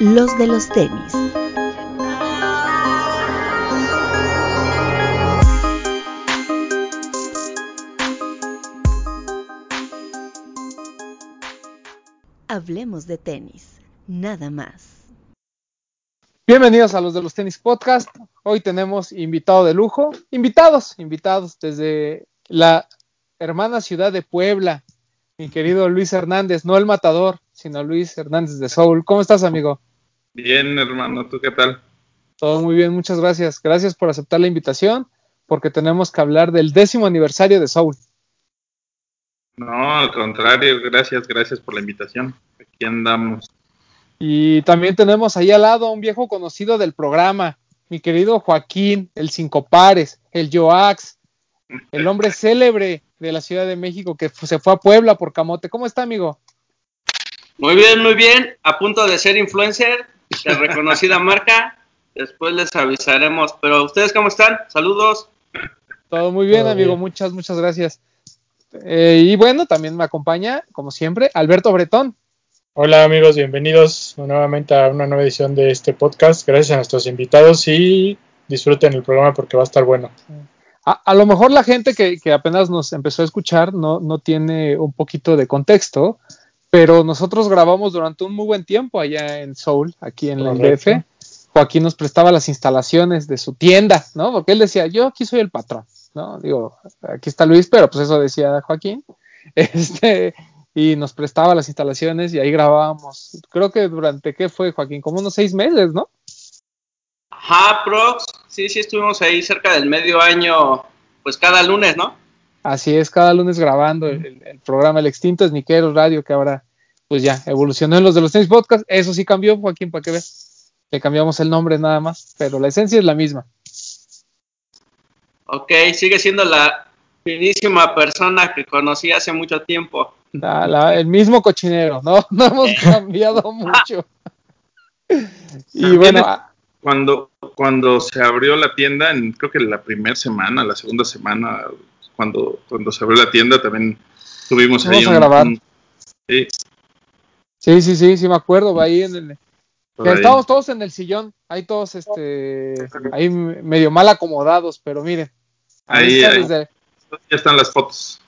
los de los tenis. Hablemos de tenis, nada más. Bienvenidos a los de los tenis podcast. Hoy tenemos invitado de lujo, invitados, invitados desde la hermana ciudad de Puebla, mi querido Luis Hernández, no el matador, sino Luis Hernández de Soul. ¿Cómo estás, amigo? Bien, hermano, ¿tú qué tal? Todo muy bien, muchas gracias. Gracias por aceptar la invitación, porque tenemos que hablar del décimo aniversario de Soul. No, al contrario, gracias, gracias por la invitación. Aquí andamos. Y también tenemos ahí al lado a un viejo conocido del programa, mi querido Joaquín, el Cinco Pares, el Joax, el hombre célebre de la Ciudad de México que se fue a Puebla por camote. ¿Cómo está, amigo? Muy bien, muy bien. A punto de ser influencer de reconocida marca. Después les avisaremos. Pero ustedes, ¿cómo están? Saludos. Todo muy bien, amigo. Muchas, muchas gracias. Eh, y bueno, también me acompaña, como siempre, Alberto Bretón. Hola amigos, bienvenidos nuevamente a una nueva edición de este podcast. Gracias a nuestros invitados y disfruten el programa porque va a estar bueno. A, lo mejor la gente que, apenas nos empezó a escuchar no, no tiene un poquito de contexto, pero nosotros grabamos durante un muy buen tiempo allá en Seoul, aquí en la DF. Joaquín nos prestaba las instalaciones de su tienda, ¿no? Porque él decía, yo aquí soy el patrón, ¿no? Digo, aquí está Luis, pero pues eso decía Joaquín. Este, y nos prestaba las instalaciones y ahí grabábamos. Creo que durante, ¿qué fue, Joaquín? Como unos seis meses, ¿no? Ajá, prox. Sí, sí, estuvimos ahí cerca del medio año, pues cada lunes, ¿no? Así es, cada lunes grabando el, programa El Extinto Esniqueros Radio, que ahora pues ya evolucionó en los de los tenis podcast. Eso sí cambió, Joaquín, para que veas. Le cambiamos el nombre nada más, pero la esencia es la misma. Ok, sigue siendo la finísima persona que conocí hace mucho tiempo. el mismo cochinero, ¿no? No hemos cambiado mucho. y bueno. Cuando, cuando se abrió la tienda, en, creo que la primera semana, la segunda semana, cuando, cuando se abrió la tienda también tuvimos ahí un, a grabar. sí. sí. sí, sí, me acuerdo, ahí en el... estábamos todos en el sillón, ahí todos, este, ahí medio mal acomodados, pero miren. Ahí, ahí ya están las fotos.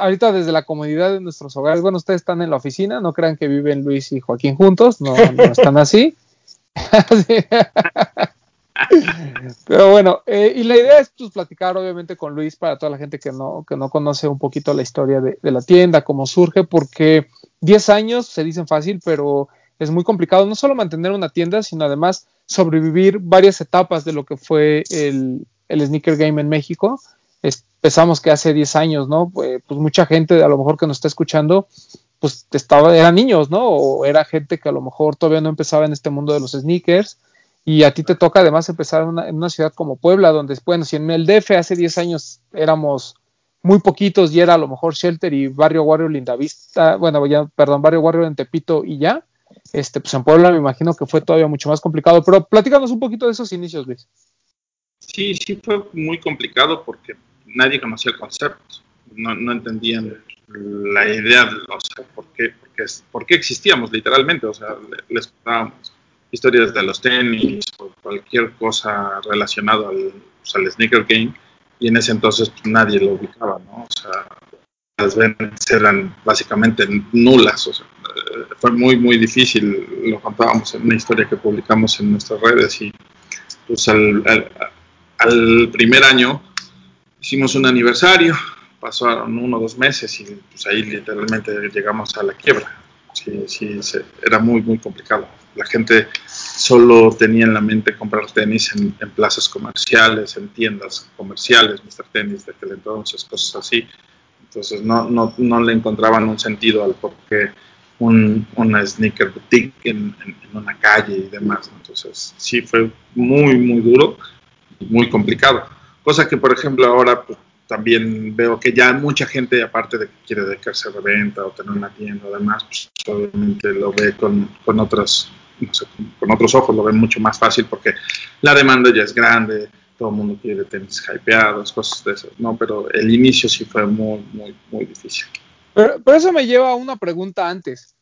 ahorita desde la comodidad de nuestros hogares, bueno, ustedes están en la oficina, no crean que viven Luis y Joaquín juntos, no, no están así. Pero bueno, eh, y la idea es pues, platicar obviamente con Luis para toda la gente que no, que no conoce un poquito la historia de, la tienda, cómo surge, porque 10 años se dicen fácil, pero es muy complicado no solo mantener una tienda, sino además sobrevivir varias etapas de lo que fue el, el sneaker game en México. Empezamos que hace 10 años, ¿no? Pues, pues, mucha gente a lo mejor que nos está escuchando, pues estaba, eran niños, ¿no? O era gente que a lo mejor todavía no empezaba en este mundo de los sneakers y a ti te toca además empezar en una, ciudad como Puebla, donde, bueno, si en el DF hace 10 años éramos muy poquitos y era a lo mejor Shelter y Barrio Warrior Lindavista, bueno, ya, perdón, Barrio Warrior en Tepito y ya, este, pues en Puebla me imagino que fue todavía mucho más complicado, pero platícanos un poquito de esos inicios, Luis. Sí, sí fue muy complicado porque nadie conocía el concepto, no, no entendían la idea, o sea, por qué, por qué, existíamos literalmente, o sea, les contábamos historias de los tenis o cualquier cosa relacionada al, pues, al sneaker game y en ese entonces pues, nadie lo ubicaba, ¿no? O sea, las ventas eran básicamente nulas, o sea, eh, fue muy, muy difícil, lo contábamos en una historia que publicamos en nuestras redes y pues al, al, primer año hicimos un aniversario, pasaron uno o dos meses y pues ahí literalmente llegamos a la quiebra, sí, sí, era muy, muy complicado la gente solo tenía en la mente comprar tenis en, plazas comerciales, en tiendas comerciales, Mr. Tenis de aquel entonces, cosas así. Entonces no, no, no le encontraban un sentido al por qué un, una sneaker boutique en, una calle y demás. Entonces sí fue muy, muy duro muy complicado. Cosa que, por ejemplo, ahora pues, también veo que ya mucha gente, aparte de que quiere dedicarse a venta o tener una tienda o demás, pues obviamente lo ve con, con otras con otros ojos lo ven mucho más fácil porque la demanda ya es grande, todo el mundo quiere tenis hypeados, cosas de esas, ¿no? Pero el inicio sí fue muy, muy, muy difícil. Pero, eso me lleva a una pregunta antes.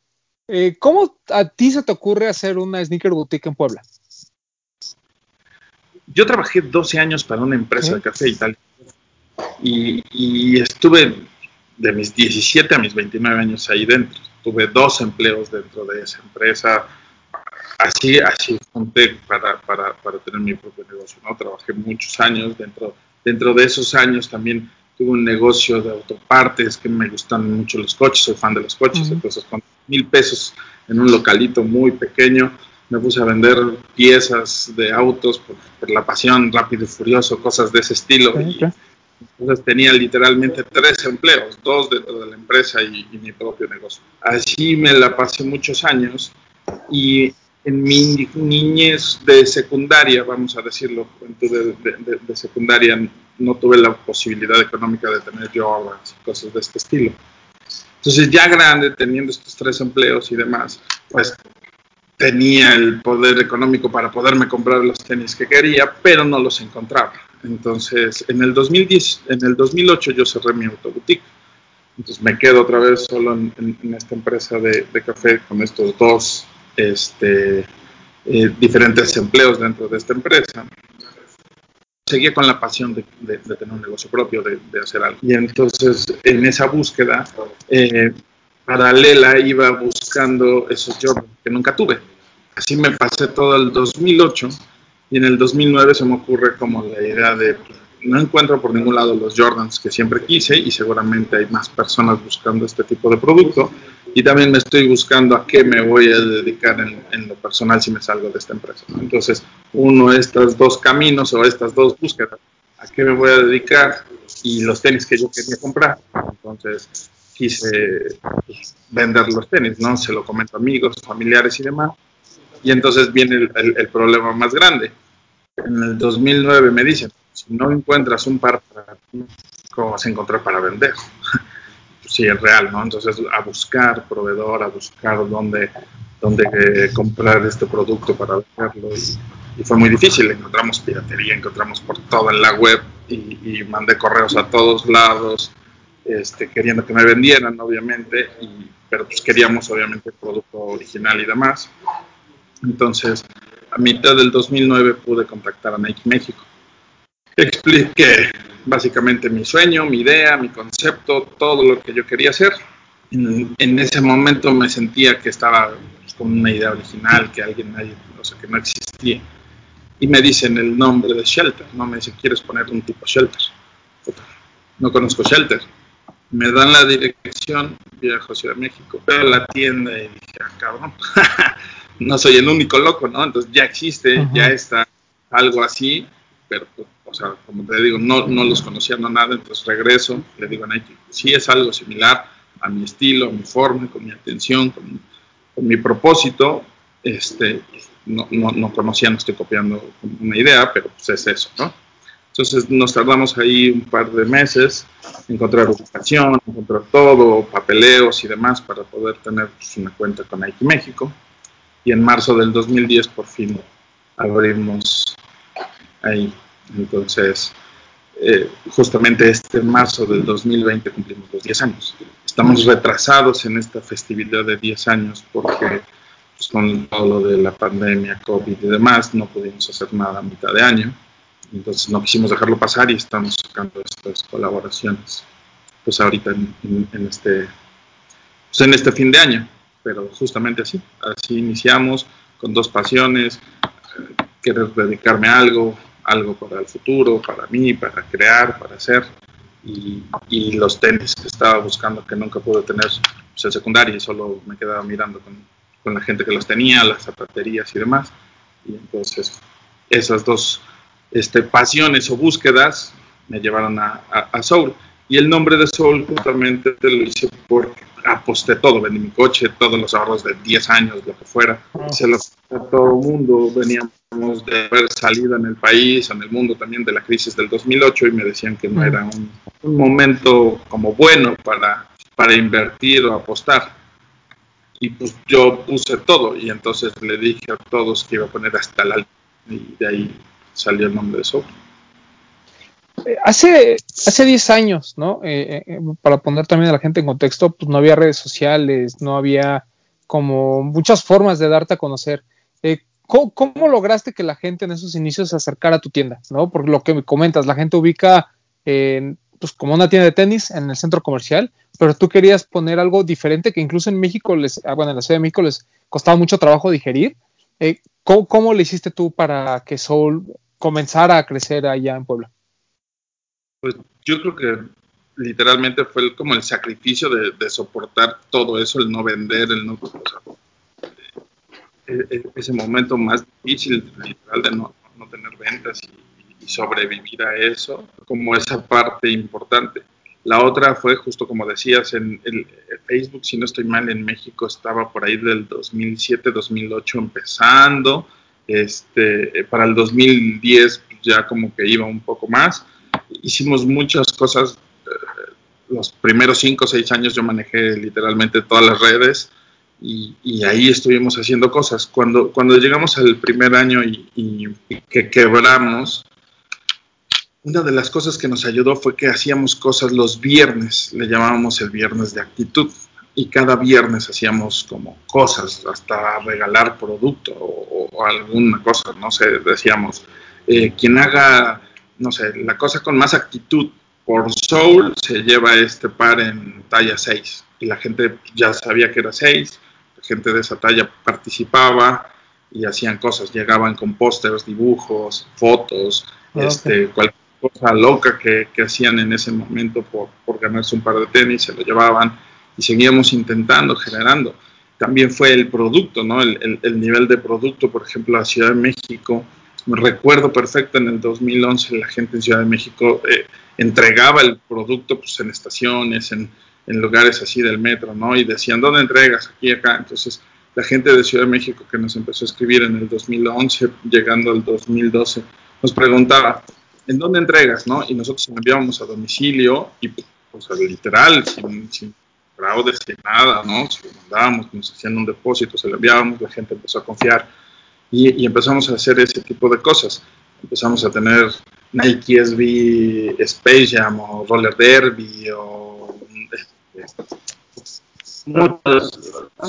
Eh, ¿Cómo a ti se te ocurre hacer una sneaker boutique en Puebla? Yo trabajé 12 años para una empresa Sí. de café y tal. Y, y estuve de mis 17 a mis 29 años ahí dentro. Tuve dos empleos dentro de esa empresa. Así, así junté para, para, para tener mi propio negocio. ¿no? Trabajé muchos años. Dentro, dentro de esos años también tuve un negocio de autopartes que me gustan mucho los coches. Soy fan de los coches. Entonces, con mil pesos en un localito muy pequeño, me puse a vender piezas de autos por, por la pasión, rápido y furioso, cosas de ese estilo. Y entonces tenía literalmente tres empleos, dos dentro de la empresa y, y mi propio negocio. Así me la pasé muchos años y en mi niñez de secundaria, vamos a decirlo, de, de- de- de secundaria, no tuve la posibilidad económica de tener yo Jordans y cosas de este estilo. Entonces ya grande, teniendo estos tres empleos y demás, pues tenía el poder económico para poderme comprar los tenis que quería, pero no los encontraba. Entonces, en el 2010, en el 2008 yo cerré mi autoboutique. Entonces me quedo otra vez solo en, en- en esta empresa de, de café con estos dos este, eh, diferentes empleos dentro de esta empresa. Seguía con la pasión de, tener un negocio propio, de, de hacer algo. Y entonces en esa búsqueda eh, paralela iba buscando esos jobs que nunca tuve. Así me pasé todo el 2008 y en el 2009 se me ocurre como la idea de no encuentro por ningún lado los Jordans que siempre quise y seguramente hay más personas buscando este tipo de producto y también me estoy buscando a qué me voy a dedicar en, en lo personal si me salgo de esta empresa. ¿no? Entonces, uno de estos dos caminos o estas dos búsquedas, a qué me voy a dedicar y los tenis que yo quería comprar. Entonces, quise pues, vender los tenis, ¿no? Se lo comento a amigos, familiares y demás. Y entonces viene el, el- el problema más grande. En el 2009 me dicen, no encuentras un par para ti, ¿cómo vas a encontrar para vender? Sí, es real, ¿no? Entonces a buscar proveedor, a buscar dónde, dónde eh, comprar este producto para venderlo. Y, y fue muy difícil. Encontramos piratería, encontramos por todo en la web y, y mandé correos a todos lados este, queriendo que me vendieran, obviamente, y, pero pues queríamos obviamente el producto original y demás. Entonces, a mitad del 2009 pude contactar a Nike México. Expliqué básicamente mi sueño, mi idea, mi concepto, todo lo que yo quería hacer. En, en ese momento me sentía que estaba pues, con una idea original, que alguien, nadie, o sea, que no existía. Y me dicen el nombre de Shelter, ¿no? Me dicen, ¿quieres poner un tipo Shelter? No conozco Shelter. Me dan la dirección, viajo a Ciudad de México, veo la tienda y dije, ah, cabrón, no soy el único loco, ¿no? Entonces ya existe, ya está algo así, pero, o sea, como te digo, no, no los conocía, no nada, entonces regreso, le digo a Nike, sí es algo similar a mi estilo, a mi forma, con mi atención, con, con mi propósito, este, no, no, no conocía, no estoy copiando una idea, pero pues es eso, ¿no? Entonces nos tardamos ahí un par de meses, encontrar ubicación, encontrar todo, papeleos y demás para poder tener pues, una cuenta con Nike México. Y en marzo del 2010 por fin abrimos ahí. Entonces, eh, justamente este marzo del 2020 cumplimos los 10 años. Estamos retrasados en esta festividad de 10 años porque pues, con todo lo de la pandemia, COVID y demás, no pudimos hacer nada a mitad de año. Entonces no quisimos dejarlo pasar y estamos sacando estas colaboraciones, pues ahorita en, este, pues en este fin de año, pero justamente así, así iniciamos con dos pasiones, eh, querer dedicarme a algo, algo para el futuro, para mí, para crear, para hacer, y, y los tenis que estaba buscando que nunca pude tener pues, en secundaria y solo me quedaba mirando con, con la gente que los tenía, las zapaterías y demás, y entonces esas dos este, pasiones o búsquedas me llevaron a, a, a Soul. Y el nombre de Soul justamente lo hice porque aposté todo, vendí mi coche, todos los ahorros de 10 años, lo que fuera, se los a todo el mundo, veníamos de haber salido en el país, en el mundo también de la crisis del 2008 y me decían que no era un, un momento como bueno para, para invertir o apostar. Y pues yo puse todo y entonces le dije a todos que iba a poner hasta la y de ahí salió el nombre de Soul. Eh, Hace, hace 10 años, ¿no? Eh, eh, para poner también a la gente en contexto, pues no había redes sociales, no había como muchas formas de darte a conocer. ¿cómo, ¿cómo, lograste que la gente en esos inicios se acercara a tu tienda? ¿no? Por lo que me comentas, la gente ubica pues, como una tienda de tenis en el centro comercial, pero tú querías poner algo diferente que incluso en México, les, ah, bueno, en la Ciudad de México les costaba mucho trabajo digerir. ¿cómo, ¿Cómo le hiciste tú para que Soul comenzara a crecer allá en Puebla? Pues yo creo que literalmente fue el, como el sacrificio de, soportar todo eso, el no vender, el no... E, e, ese momento más difícil, literal, de no, no tener ventas y, y, sobrevivir a eso, como esa parte importante. La otra fue, justo como decías, en el, Facebook, si no estoy mal, en México estaba por ahí del 2007-2008 empezando. Este, para el 2010 ya como que iba un poco más. Hicimos muchas cosas los primeros cinco o seis años yo manejé literalmente todas las redes y, y, ahí estuvimos haciendo cosas. Cuando, cuando llegamos al primer año y, y, que quebramos, una de las cosas que nos ayudó fue que hacíamos cosas los viernes, le llamábamos el viernes de actitud, y cada viernes hacíamos como cosas, hasta regalar producto o, o alguna cosa, no sé, decíamos, eh, quien haga, no sé, la cosa con más actitud por Soul se lleva este par en talla 6 y la gente ya sabía que era 6, la gente de esa talla participaba y hacían cosas, llegaban con pósters, dibujos, fotos, okay. este, cualquier cosa loca que, que, hacían en ese momento por, por ganarse un par de tenis, se lo llevaban y seguíamos intentando, generando. También fue el producto, ¿no? El, el, el nivel de producto, por ejemplo, la Ciudad de México, recuerdo perfecto en el 2011 la gente en Ciudad de México eh, entregaba el producto pues, en estaciones, en, lugares así del metro, ¿no? Y decían, ¿dónde entregas? Aquí, acá. Entonces, la gente de Ciudad de México que nos empezó a escribir en el 2011, llegando al 2012, nos preguntaba, ¿en dónde entregas? ¿no? Y nosotros enviábamos a domicilio y, pues, literal, sin, sin fraudes, sin nada, ¿no? Se lo mandábamos, nos hacían un depósito, se lo enviábamos, la gente empezó a confiar y, y, empezamos a hacer ese tipo de cosas. Empezamos a tener Nike SB Space Jam o Roller Derby o muchas,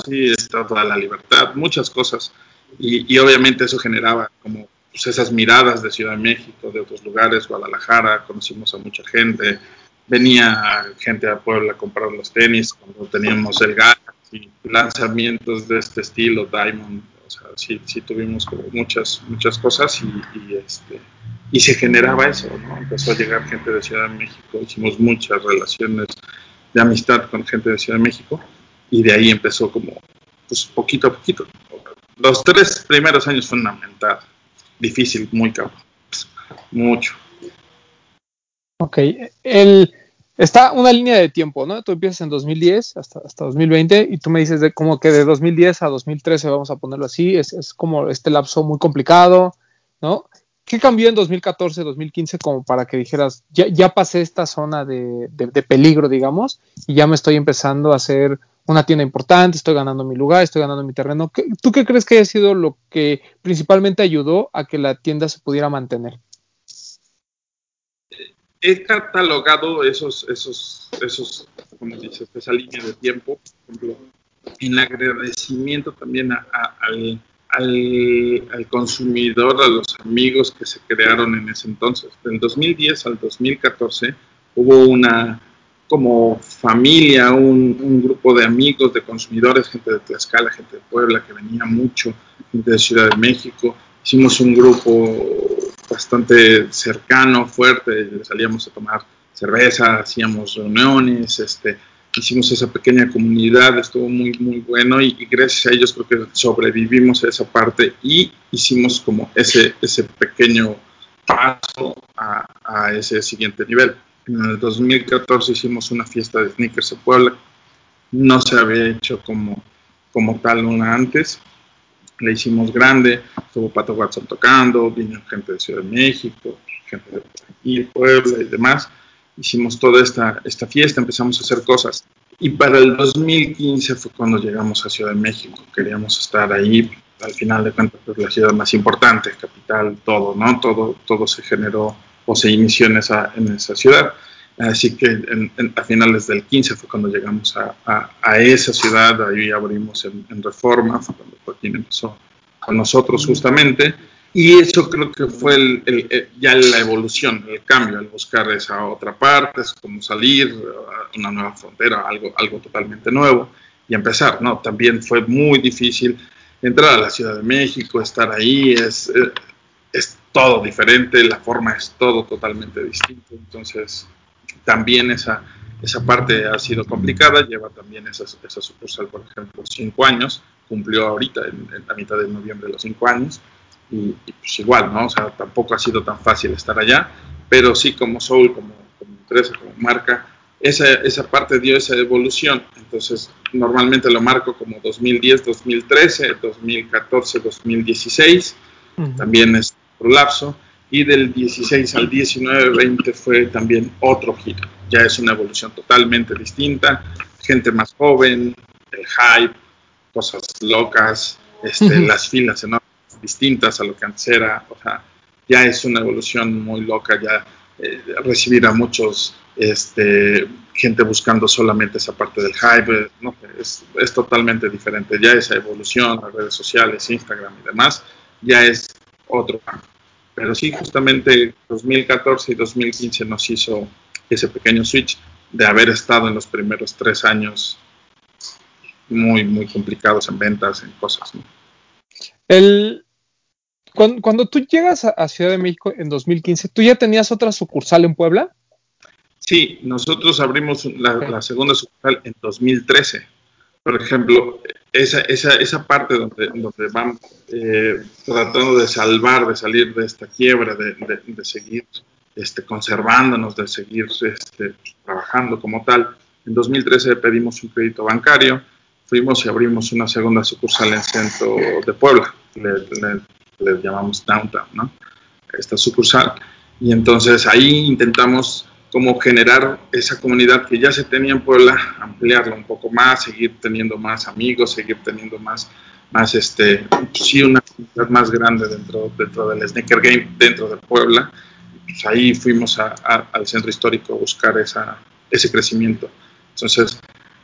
sí, Estatua de la Libertad, muchas cosas. Y, y, obviamente eso generaba como pues, esas miradas de Ciudad de México, de otros lugares, Guadalajara, conocimos a mucha gente, venía gente a Puebla a comprar los tenis cuando teníamos el Galaxy, lanzamientos de este estilo, Diamond, o sea, sí, sí tuvimos como muchas, muchas cosas y, este, y se generaba eso, ¿no? Empezó a llegar gente de Ciudad de México, hicimos muchas relaciones de amistad con gente de Ciudad de México y de ahí empezó como, pues poquito a poquito. Los tres primeros años fue una mentada, difícil, muy caro, mucho. Ok, el, está una línea de tiempo, ¿no? Tú empiezas en 2010 hasta, hasta 2020 y tú me dices de como que de 2010 a 2013, vamos a ponerlo así, es, es como este lapso muy complicado, ¿no? ¿Qué cambió en 2014, 2015 como para que dijeras, ya, ya pasé esta zona de, de, de, peligro, digamos, y ya me estoy empezando a hacer una tienda importante, estoy ganando mi lugar, estoy ganando mi terreno? ¿Qué, ¿Tú qué crees que haya sido lo que principalmente ayudó a que la tienda se pudiera mantener? He catalogado esos, esos, esos, como dices, esa línea de tiempo, por ejemplo, en agradecimiento también a, al, al, al, consumidor, a los amigos que se crearon en ese entonces. Del 2010 al 2014 hubo una como familia, un, un, grupo de amigos, de consumidores, gente de Tlaxcala, gente de Puebla, que venía mucho, gente de Ciudad de México. Hicimos un grupo bastante cercano, fuerte, salíamos a tomar cerveza, hacíamos reuniones, este, hicimos esa pequeña comunidad, estuvo muy, muy bueno y, gracias a ellos creo que sobrevivimos a esa parte y hicimos como ese, ese pequeño paso a, a ese siguiente nivel. En el 2014 hicimos una fiesta de sneakers en Puebla, no se había hecho como, como tal una antes, la hicimos grande, estuvo Pato Watson tocando, vino gente de Ciudad de México, gente de Puebla y demás. Hicimos toda esta, esta fiesta, empezamos a hacer cosas. Y para el 2015 fue cuando llegamos a Ciudad de México. Queríamos estar ahí, al final de cuentas, pues, la ciudad más importante, capital, todo, ¿no? Todo, todo se generó o se inició en esa, en esa ciudad. Así que en, a finales del 15 fue cuando llegamos a, a, esa ciudad, ahí abrimos en, en, Reforma, fue cuando Joaquín empezó con nosotros justamente, y eso creo que fue el, ya la evolución, el cambio, el buscar esa otra parte, es como salir a una nueva frontera, algo, algo totalmente nuevo, y empezar, ¿no? También fue muy difícil entrar a la Ciudad de México, estar ahí, es, eh, es todo diferente, la forma es todo totalmente distinto, entonces también esa, esa parte ha sido complicada, lleva también esa, esa sucursal, por ejemplo, cinco años, cumplió ahorita en, la mitad de noviembre los cinco años, y, pues igual, ¿no? O sea, tampoco ha sido tan fácil estar allá, pero sí como Soul, como, como empresa, como marca, esa, esa parte dio esa evolución, entonces normalmente lo marco como 2010, 2013, 2014, 2016, también es prolapso, y del 16 al 19, 20 fue también otro giro. Ya es una evolución totalmente distinta, gente más joven, el hype, cosas locas, este, las filas enormes, distintas a lo que antes era, o sea, ya es una evolución muy loca, ya eh, recibir a muchos, este, gente buscando solamente esa parte del hype, no, es, es totalmente diferente, ya esa evolución, las redes sociales, Instagram y demás, ya es otro cambio. Pero sí, justamente 2014 y 2015 nos hizo ese pequeño switch de haber estado en los primeros tres años muy, muy complicados en ventas, en cosas. El, cuando, tú llegas a, Ciudad de México en 2015, ¿tú ya tenías otra sucursal en Puebla? Sí, nosotros abrimos la, la segunda sucursal en 2013 por ejemplo, esa, esa, esa parte donde, donde van eh, tratando de salvar, de salir de esta quiebra, de, de, seguir este, conservándonos, de seguir este, trabajando como tal. En 2013 pedimos un crédito bancario, fuimos y abrimos una segunda sucursal en centro de Puebla, le llamamos Downtown, ¿no? Esta sucursal. Y entonces ahí intentamos como generar esa comunidad que ya se tenía en Puebla, ampliarla un poco más, seguir teniendo más amigos, seguir teniendo más, más este, sí, una comunidad más grande dentro, dentro del Sneaker Game, dentro de Puebla. Pues ahí fuimos al centro histórico a buscar esa, ese crecimiento. Entonces,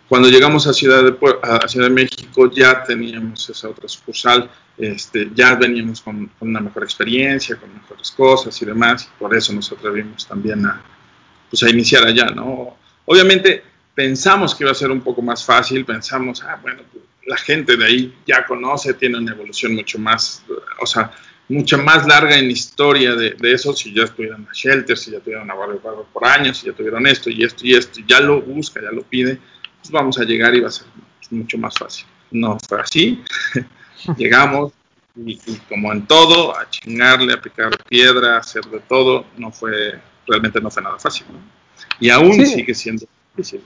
cuando llegamos a Ciudad de, a Ciudad de México ya teníamos esa otra sucursal, este, ya veníamos con, con, una mejor experiencia, con mejores cosas y demás, y por eso nos atrevimos también a, pues a iniciar allá, ¿no? Obviamente pensamos que iba a ser un poco más fácil, pensamos, ah, bueno, la gente de ahí ya conoce, tiene una evolución mucho más, o sea, mucha más larga en historia de, de eso, si ya estuvieron a Shelter, si ya tuvieron a Barrio Barrio por años, si ya tuvieron esto y esto y esto, y ya lo busca, ya lo pide, pues vamos a llegar y va a ser mucho más fácil. No fue así, llegamos y, y, como en todo, a chingarle, a picar piedra, a hacer de todo, no fue realmente no fue nada fácil. ¿no? Y aún sigue siendo difícil.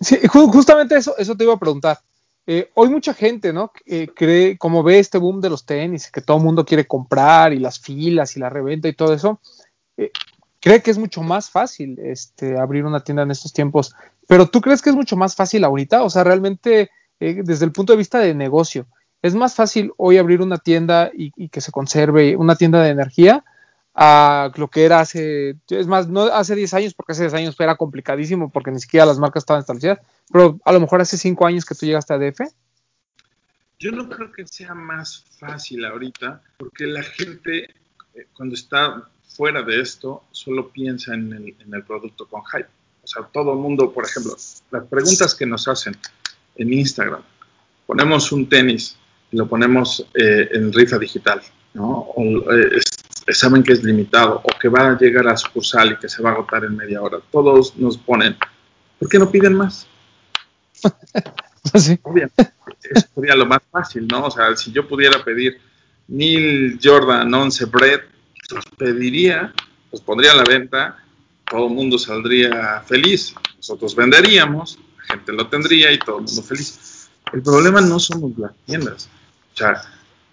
Sí, justamente eso, eso te iba a preguntar. Eh, hoy mucha gente, ¿no? Eh, cree, como ve este boom de los tenis, que todo el mundo quiere comprar y las filas y la reventa y todo eso, eh, cree que es mucho más fácil este, abrir una tienda en estos tiempos. Pero tú crees que es mucho más fácil ahorita, o sea, realmente eh, desde el punto de vista de negocio, es más fácil hoy abrir una tienda y, y que se conserve una tienda de energía a lo que era hace, es más, no hace 10 años, porque hace 10 años era complicadísimo porque ni siquiera las marcas estaban establecidas, pero a lo mejor hace 5 años que tú llegaste a DF. Yo no creo que sea más fácil ahorita, porque la gente eh, cuando está fuera de esto solo piensa en el, en el producto con hype. O sea, todo el mundo, por ejemplo, las preguntas que nos hacen en Instagram, ponemos un tenis y lo ponemos eh, en rifa digital, ¿no? Eh, saben que es limitado o que va a llegar a sucursal y que se va a agotar en media hora. Todos nos ponen, ¿por qué no piden más? sí. Obviamente, eso sería lo más fácil, ¿no? O sea, si yo pudiera pedir mil Jordan 11 Bread, los pediría, los pondría a la venta, todo el mundo saldría feliz, nosotros venderíamos, la gente lo tendría y todo el mundo feliz. El problema no somos las tiendas. O sea,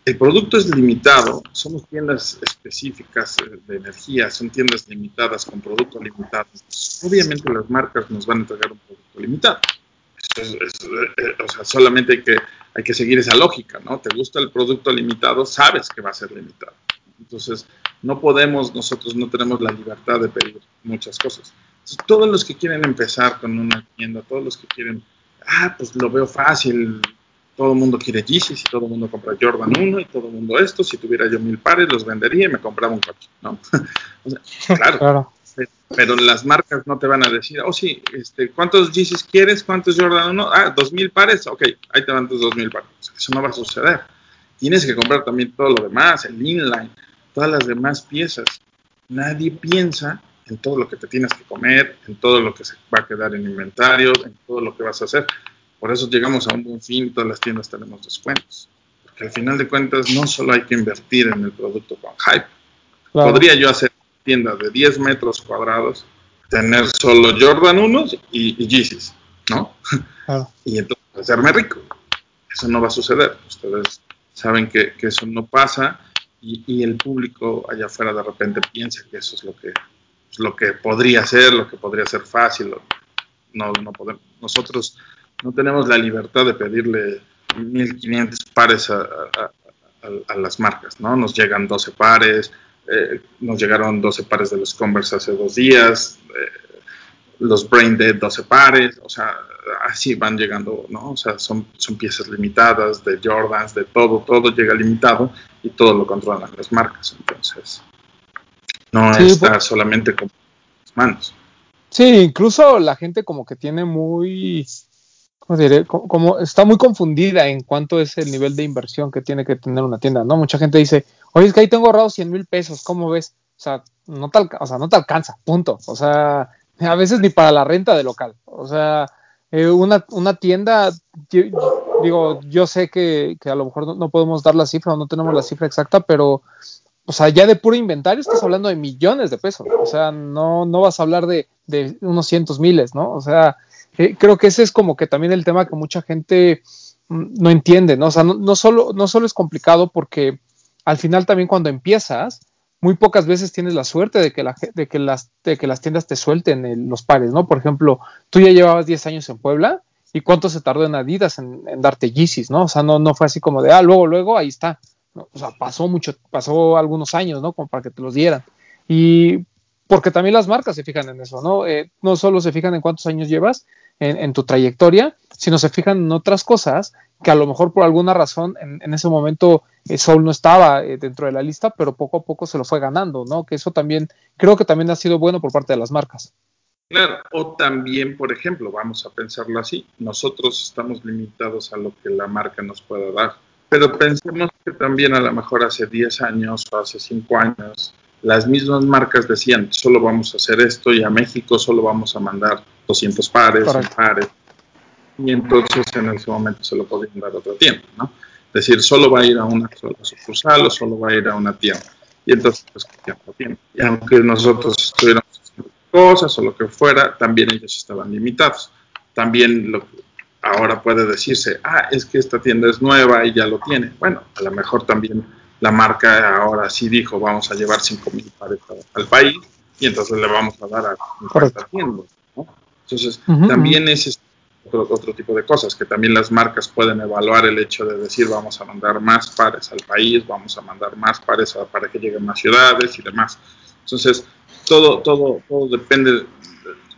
el producto es limitado, somos tiendas específicas de energía, son tiendas limitadas con producto limitado. Obviamente las marcas nos van a entregar un producto limitado. Es, es, eh, o sea, solamente hay que, hay que seguir esa lógica, ¿no? Te gusta el producto limitado, sabes que va a ser limitado. Entonces, no podemos, nosotros no tenemos la libertad de pedir muchas cosas. todos los que quieren empezar con una tienda, todos los que quieren, ah, pues lo veo fácil, todo el mundo quiere Yeezys y todo el mundo compra Jordan 1 y todo el mundo esto, si tuviera yo mil pares los vendería y me compraba un coche, ¿no? o sea, claro, Claro. pero las marcas no te van a decir, oh sí, este, ¿cuántos Yeezys quieres? ¿Cuántos Jordan 1? Ah, dos mil pares, ok, ahí te van tus dos mil pares. O sea, eso no va a suceder. Tienes que comprar también todo lo demás, el inline, todas las demás piezas. Nadie piensa en todo lo que te tienes que comer, en todo lo que se va a quedar en inventario, en todo lo que vas a hacer. Por eso llegamos a un buen fin, todas las tiendas tenemos descuentos. Porque al final de cuentas no solo hay que invertir en el producto con hype. claro. Podría yo hacer tienda de 10 metros cuadrados, tener solo Jordan 1 y, y Yeezys, ¿no? Claro. y entonces hacerme rico. Eso no va a suceder. Ustedes saben que, que eso no pasa y, y el público allá afuera de repente piensa que eso es lo que, lo que podría ser, lo que podría ser fácil. No, no podemos. Nosotros no tenemos la libertad de pedirle 1500 pares a, a- a- a las marcas, ¿no? Nos llegan 12 pares, eh, nos llegaron 12 pares de los Converse hace dos días, eh, los Brain Dead 12 pares, o sea, así van llegando, ¿no? O sea, son, son piezas limitadas de Jordans, de todo, todo llega limitado y todo lo controlan las marcas, entonces no Sí, está pues- solamente con las manos. Sí, incluso la gente como que tiene muy, ¿cómo Como, está muy confundida en cuánto es el nivel de inversión que tiene que tener una tienda, ¿no? Mucha gente dice, oye, es que ahí tengo ahorrado 100 mil pesos, ¿cómo ves? O sea, no te, o sea, no te alcanza, punto. O sea, a veces ni para la renta de local. O sea, eh, una, una tienda, yo- digo, yo sé que, que a lo mejor no, no podemos dar la cifra o no tenemos la cifra exacta, pero o sea, ya de puro inventario estás hablando de millones de pesos. O sea, no, no vas a hablar de, de unos cientos miles, ¿no? O sea, eh, creo que ese es como que también el tema que mucha gente mm, no entiende, ¿no? O sea, no, solo, no solo es complicado porque al final también cuando empiezas, muy pocas veces tienes la suerte de que, la, de que, las, de que las tiendas te suelten el- los pares, ¿no? Por ejemplo, tú ya llevabas 10 años en Puebla y cuánto se tardó en Adidas en, en darte Yeezys, ¿no? O sea, no, no fue así como de, ah, luego, luego, ahí está. O sea, pasó mucho, pasó algunos años, ¿no? Como para que te los dieran. Y porque también las marcas se fijan en eso, ¿no? Eh, no solo se fijan en cuántos años llevas en, en, tu trayectoria, sino se fijan en otras cosas que a lo mejor por alguna razón en, en ese momento eh, Soul no estaba eh, dentro de la lista, pero poco a poco se lo fue ganando, ¿no? Que eso también, creo que también ha sido bueno por parte de las marcas. Claro, o también, por ejemplo, vamos a pensarlo así, nosotros estamos limitados a lo que la marca nos pueda dar, pero pensemos que también a lo mejor hace 10 años o hace 5 años, las mismas marcas decían, solo vamos a hacer esto y a México solo vamos a mandar 200 pares, 100 pares, y entonces en ese momento se lo podían dar a otra tienda, ¿no? Es decir, solo va a ir a una sola sucursal o solo va a ir a una tienda. Y entonces, pues, ya tiene. Y aunque nosotros estuviéramos haciendo cosas o lo que fuera, también ellos estaban limitados. También lo, ahora puede decirse, ah, es que esta tienda es nueva y ya lo tiene. Bueno, a lo mejor también la marca ahora sí dijo, vamos a llevar 5 mil pares al país y entonces le vamos a dar a 50 tiendas. ¿no? Entonces, uh -huh. también ese es otro, otro, tipo de cosas, que también las marcas pueden evaluar el hecho de decir, vamos a mandar más pares al país, vamos a mandar más pares a, para que lleguen más ciudades y demás. Entonces, todo, todo, todo depende de,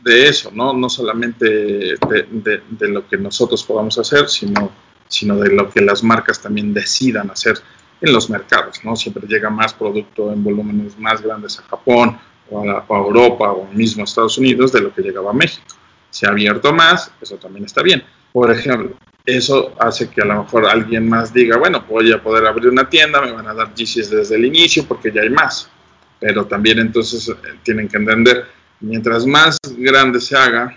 de eso, ¿no? No solamente de, de, de, lo que nosotros podamos hacer, sino, sino de lo que las marcas también decidan hacer en los mercados, ¿no? Siempre llega más producto en volúmenes más grandes a Japón o a, a Europa o mismo Estados Unidos de lo que llegaba a México se ha abierto más, eso también está bien. Por ejemplo, eso hace que a lo mejor alguien más diga, bueno, voy a poder abrir una tienda, me van a dar GCs desde el inicio porque ya hay más. Pero también entonces tienen que entender, mientras más grande se haga,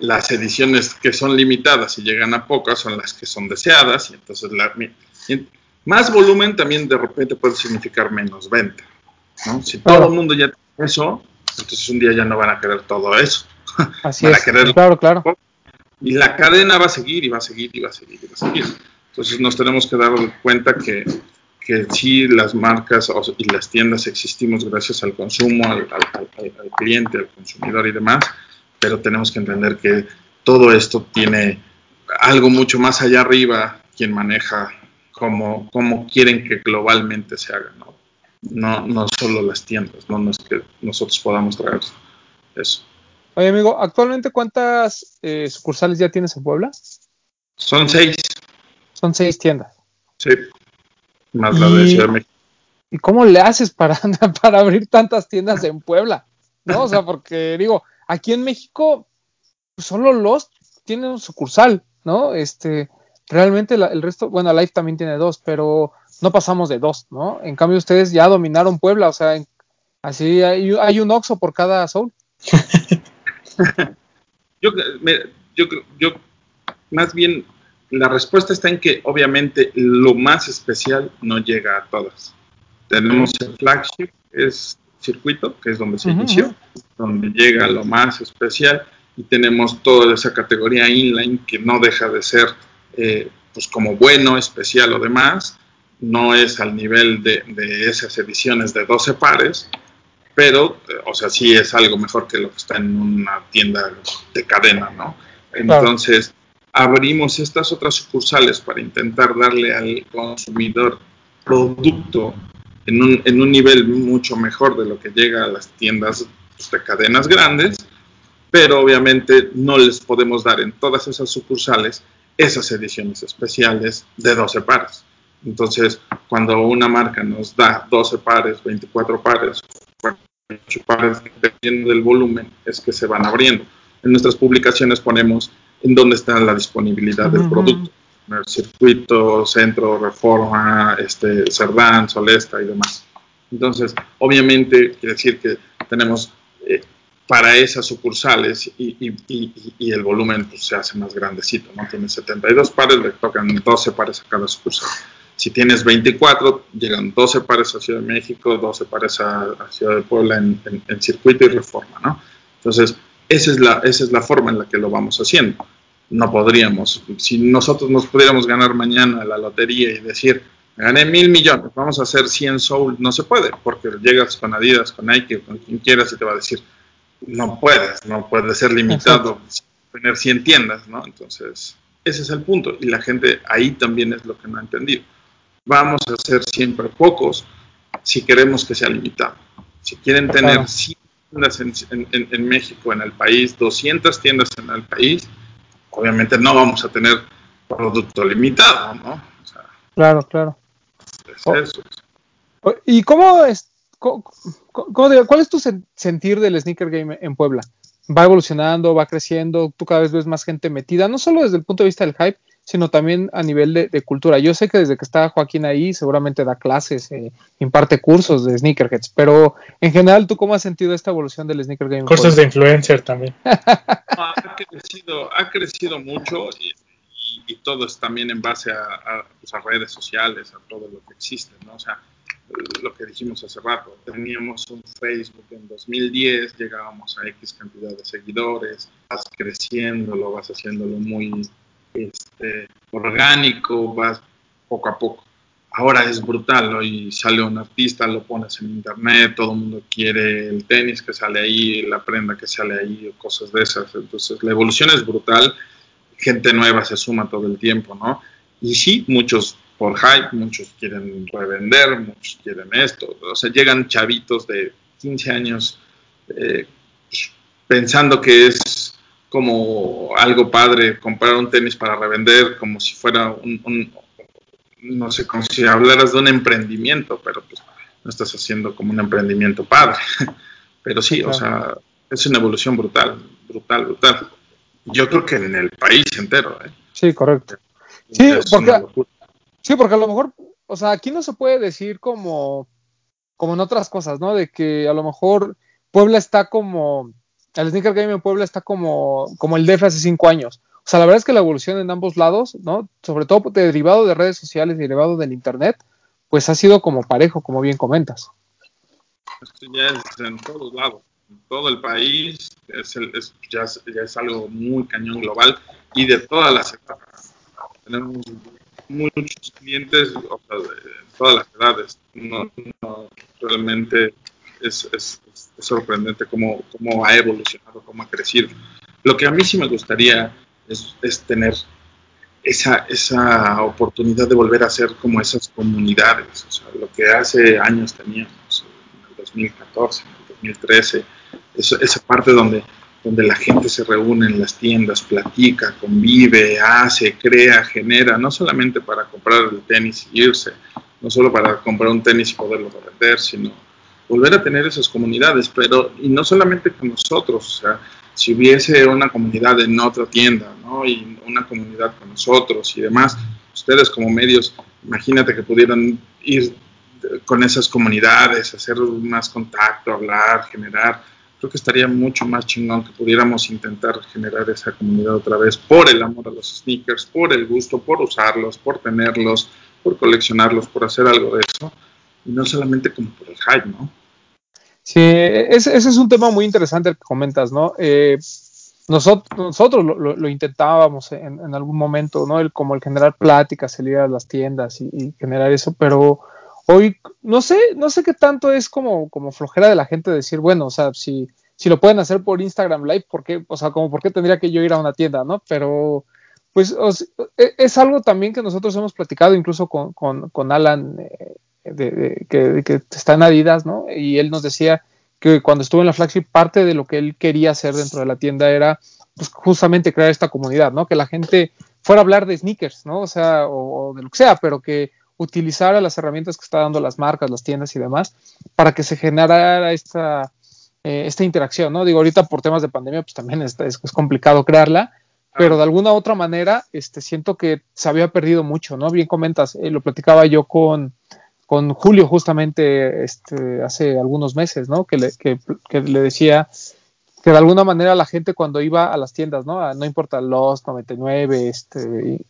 las ediciones que son limitadas y llegan a pocas son las que son deseadas y entonces la, más volumen también de repente puede significar menos venta. ¿no? Si todo el mundo ya tiene eso, entonces un día ya no van a querer todo eso. Así es, claro, claro. Y la cadena va a seguir y va a seguir y va a seguir y va a seguir. Entonces nos tenemos que dar cuenta que, que sí las marcas y las tiendas existimos gracias al consumo, al, al, al, al, cliente, al consumidor y demás, pero tenemos que entender que todo esto tiene algo mucho más allá arriba quien maneja cómo, cómo quieren que globalmente se haga, ¿no? No, no solo las tiendas, no, no es que nosotros podamos traer eso. Oye, amigo, ¿actualmente cuántas eh, sucursales ya tienes en Puebla? Son seis, Son seis tiendas. sí. Más la de Ciudad de México. ¿Y cómo le haces para, para abrir tantas tiendas en Puebla? ¿No? O sea, porque digo, aquí en México pues, solo los tienen un sucursal, ¿no? Este, realmente la- el resto, bueno, Life también tiene dos, pero no pasamos de dos, ¿no? En cambio, ustedes ya dominaron Puebla, o sea, en- así hay, hay un Oxxo por cada Soul. Yo, me- yo, yo, más bien, la respuesta está en que obviamente lo más especial no llega a todas. Tenemos el flagship, es circuito, que es donde se inició, donde llega lo más especial, y tenemos toda esa categoría inline que no deja de ser, eh, pues como bueno, especial o demás, no es al nivel de, de esas ediciones de 12 pares, pero, eh, o sea, sí es algo mejor que lo que está en una tienda de cadena, ¿no? Entonces, abrimos estas otras sucursales para intentar darle al consumidor producto en un, en un nivel mucho mejor de lo que llega a las tiendas pues, de cadenas grandes, pero obviamente no les podemos dar en todas esas sucursales esas ediciones especiales de 12 pares. Entonces, cuando una marca nos da 12 pares, 24 pares, 48 pares, dependiendo del volumen, es que se van abriendo. En nuestras publicaciones ponemos en dónde está la disponibilidad del producto. En el circuito, centro, reforma, este, Cerdán, Solesta y demás. Entonces, obviamente, quiere decir que tenemos eh, para esas sucursales y, y- y- y el volumen pues, se hace más grandecito, ¿no? Tienes 72 pares, le tocan 12 pares a cada sucursal. Si tienes 24, llegan 12 pares a Ciudad de México, 12 pares a, a Ciudad de Puebla en, en- en circuito y reforma, ¿no? Entonces, esa es, la, esa es la forma en la que lo vamos haciendo. No podríamos, si nosotros nos pudiéramos ganar mañana la lotería y decir, gané mil millones, vamos a hacer 100 Soul, no se puede, porque llegas con Adidas, con Nike, con quien quieras y te va a decir, no puedes, no puede ser limitado tener 100 tiendas, ¿no? Entonces, ese es el punto. Y la gente ahí también es lo que no ha entendido. Vamos a hacer siempre pocos si queremos que sea limitado. Si quieren tener 100 tiendas en, en- México, en el país, 200 tiendas en el país, obviamente no vamos a tener producto limitado, ¿no? O sea, Claro, claro. es Oh. eso. O- ¿Y cómo es, cuál es tu sen- sentir del sneaker game en Puebla? ¿Va evolucionando, va creciendo? ¿Tú cada vez ves más gente metida? No solo desde el punto de vista del hype, sino también a nivel de, de cultura. Yo sé que desde que está Joaquín ahí, seguramente da clases, eh, imparte cursos de sneakerheads, pero en general, ¿tú cómo has sentido esta evolución del sneaker game? en Cursos Puebla? de influencer también. ha crecido, ha crecido mucho y, y- y todo es también en base a, a, pues, a redes sociales, a todo lo que existe, ¿no? O sea, lo que dijimos hace rato, teníamos un Facebook en 2010, llegábamos a X cantidad de seguidores, vas creciéndolo, vas haciéndolo muy este, orgánico, vas poco a poco. Ahora es brutal, ¿no? Y sale un artista, lo pones en internet, todo el mundo quiere el tenis que sale ahí, la prenda que sale ahí, cosas de esas. Entonces, la evolución es brutal, gente nueva se suma todo el tiempo, ¿no? Y sí, muchos por hype, muchos quieren revender, muchos quieren esto. O sea, llegan chavitos de 15 años eh, pues, pensando que es como algo padre comprar un tenis para revender, como si fuera un, un no sé, como si hablaras de un emprendimiento, pero pues no estás haciendo como un emprendimiento padre. Pero sí, o sea, es una evolución brutal, brutal, brutal. Yo creo que en el país entero, ¿eh? Sí, correcto. Sí, Es porque-. Sí, porque a lo mejor, o sea, aquí no se puede decir como, como en otras cosas, ¿no? De que a lo mejor Puebla está como, el sneaker game en Puebla está como, como el DF hace cinco años. O sea, la verdad es que la evolución en ambos lados, ¿no? Sobre todo derivado de redes sociales, derivado del internet, pues ha sido como parejo, como bien comentas. Esto ya es en todos lados, en todo el país, es el- es- ya, es, ya es algo muy cañón global y de todas las etapas. Tenemos muchos clientes o sea, de todas las edades. No, no, realmente es, es- es sorprendente cómo, cómo ha evolucionado, cómo ha crecido. Lo que a mí sí me gustaría es, es tener esa, esa oportunidad de volver a hacer como esas comunidades, o sea, lo que hace años teníamos, en el 2014, en el 2013, esa, esa parte donde, donde la gente se reúne en las tiendas, platica, convive, hace, crea, genera, no solamente para comprar el tenis y irse, no solo para comprar un tenis y poderlo vender, sino volver a tener esas comunidades, pero y no solamente con nosotros, o sea, si hubiese una comunidad en otra tienda, ¿no? Y una comunidad con nosotros y demás, ustedes como medios, imagínate que pudieran ir con esas comunidades, hacer más contacto, hablar, generar. Creo que estaría mucho más chingón que pudiéramos intentar generar esa comunidad otra vez por el amor a los sneakers, por el gusto, por usarlos, por tenerlos, por coleccionarlos, por hacer algo de eso. Y no solamente como por el hype, ¿no? Sí, ese, es un tema muy interesante el que comentas, ¿no? Eh, nosotros, lo, intentábamos en, en, algún momento, ¿no? El, como el generar pláticas, el ir a las tiendas y, generar eso, pero hoy no sé, no sé qué tanto es como, como flojera de la gente decir, bueno, o sea, si, si lo pueden hacer por Instagram Live, ¿por qué? O sea, como por qué tendría que yo ir a una tienda, ¿no? Pero pues e, es algo también que nosotros hemos platicado incluso con, con, con Alan. Eh, de, que, que, está en Adidas, ¿no? Y él nos decía que cuando estuvo en la flagship, parte de lo que él quería hacer dentro de la tienda era pues, justamente crear esta comunidad, ¿no? Que la gente fuera a hablar de sneakers, ¿no? O sea, o, o de lo que sea, pero que utilizara las herramientas que está dando las marcas, las tiendas y demás, para que se generara esta, eh, esta interacción, ¿no? Digo, ahorita por temas de pandemia, pues también es, es, es complicado crearla, pero de alguna otra manera, este, siento que se había perdido mucho, ¿no? Bien comentas, eh, lo platicaba yo con, con Julio justamente este, hace algunos meses, ¿no? Que le, que, que le, decía que de alguna manera la gente cuando iba a las tiendas, ¿no? A, no importa los 99, este,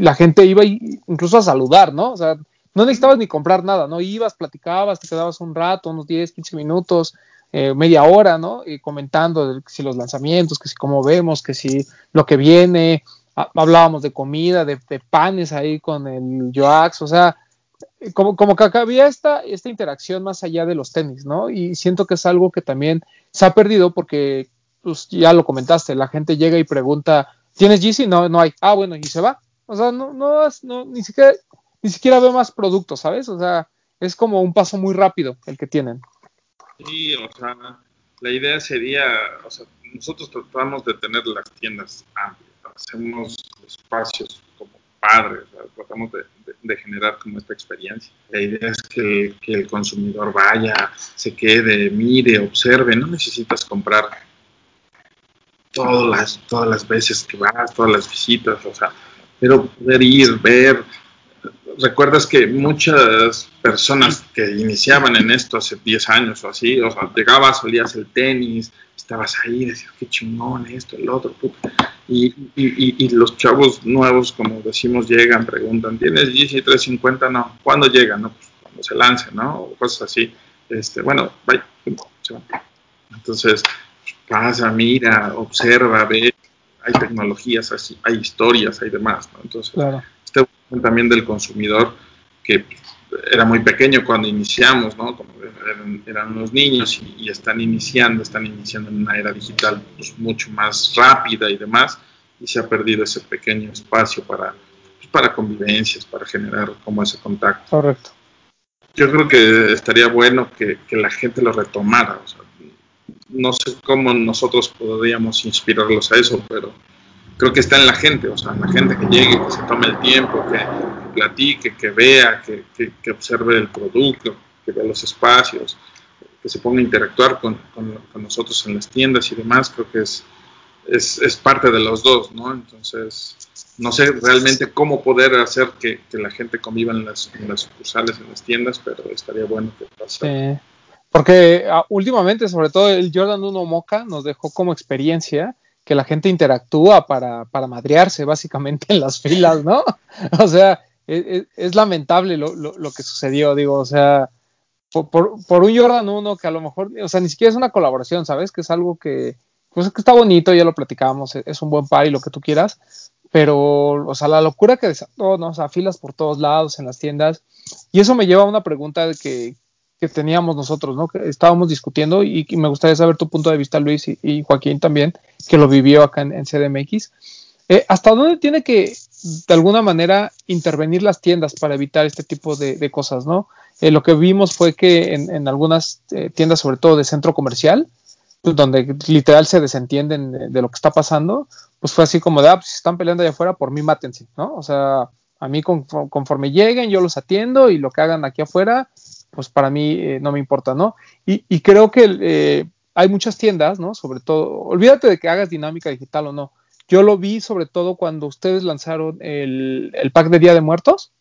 la gente iba incluso a saludar, ¿no? O sea, no necesitabas ni comprar nada, ¿no? Ibas, platicabas, te quedabas un rato, unos 10, 15 minutos, eh, media hora, ¿no? Y comentando de, si los lanzamientos, que si cómo vemos, que si lo que viene, hablábamos de comida, de, panes ahí con el Joax, o sea, como, como que había esta, esta interacción más allá de los tenis, ¿no? Y siento que es algo que también se ha perdido porque, pues ya lo comentaste, la gente llega y pregunta, ¿tienes GC? No, no hay. Ah, bueno, y se va. O sea, no, no, no ni siquiera, ni siquiera veo más productos, ¿sabes? O sea, es como un paso muy rápido el que tienen. Sí, o sea, la idea sería, o sea, nosotros tratamos de tener las tiendas amplias, hacemos espacios como padres, tratamos de, generar como esta experiencia. La idea es que, que, el consumidor vaya, se quede, mire, observe, no necesitas comprar todas las, todas las veces que vas, todas las visitas, o sea, pero poder ir, ver. Recuerdas que muchas personas que iniciaban en esto hace 10 años o así, o llegabas, olías el tenis, estabas ahí, decías, qué chingón esto, el otro. Y, y, los chavos nuevos, como decimos, llegan, preguntan, ¿tienes GC 350? No, ¿cuándo llega? No, pues cuando se lance, ¿no? O cosas así. Este, bueno, bye. Entonces, pasa, mira, observa, ve, hay tecnologías, hay historias, hay demás, ¿no? Entonces, claro. este también del consumidor que era muy pequeño cuando iniciamos, ¿no? Como eran, eran unos niños y, y, están iniciando, están iniciando en una era digital pues, mucho más rápida y demás, y se ha perdido ese pequeño espacio para, pues, para convivencias, para generar como ese contacto. Correcto. Yo creo que estaría bueno que, que la gente lo retomara, o sea, no sé cómo nosotros podríamos inspirarlos a eso, pero creo que está en la gente, o sea, en la gente que llegue, que se tome el tiempo, que, que platique, que vea, que, que, que, observe el producto, que vea los espacios, que se ponga a interactuar con, con, nosotros en las tiendas y demás, creo que es, es, es, parte de los dos, ¿no? Entonces, no sé realmente cómo poder hacer que, la gente conviva en las, en las, sucursales, en las tiendas, pero estaría bueno que pasara. Sí. Porque uh, últimamente, sobre todo el Jordan 1 Moca nos dejó como experiencia que la gente interactúa para, para madrearse básicamente en las filas, ¿no? O sea, es, es lamentable lo, lo, que sucedió, digo, o sea, por, por, un Jordan 1 que a lo mejor, o sea, ni siquiera es una colaboración, ¿sabes? Que es algo que, pues que está bonito, ya lo platicábamos, es un buen par y lo que tú quieras, pero, o sea, la locura que desató, ¿no? O sea, filas por todos lados en las tiendas, y eso me lleva a una pregunta que, que teníamos nosotros, ¿no? Que estábamos discutiendo y, y, me gustaría saber tu punto de vista, Luis, y, y Joaquín también, que lo vivió acá en, en CDMX. Eh, ¿Hasta dónde tiene que, de alguna manera, intervenir las tiendas para evitar este tipo de, de cosas, ¿no? Eh, lo que vimos fue que en, en algunas eh, tiendas, sobre todo de centro comercial, donde literal se desentienden de, de, lo que está pasando, pues fue así como de, ah, pues si están peleando allá afuera, por mí mátense, ¿no? O sea, a mí conforme lleguen, yo los atiendo y lo que hagan aquí afuera, pues para mí eh, no me importa, ¿no? Y, y creo que eh, hay muchas tiendas, ¿no? Sobre todo, olvídate de que hagas dinámica digital o no. Yo lo vi sobre todo cuando ustedes lanzaron el, el pack de Día de Muertos.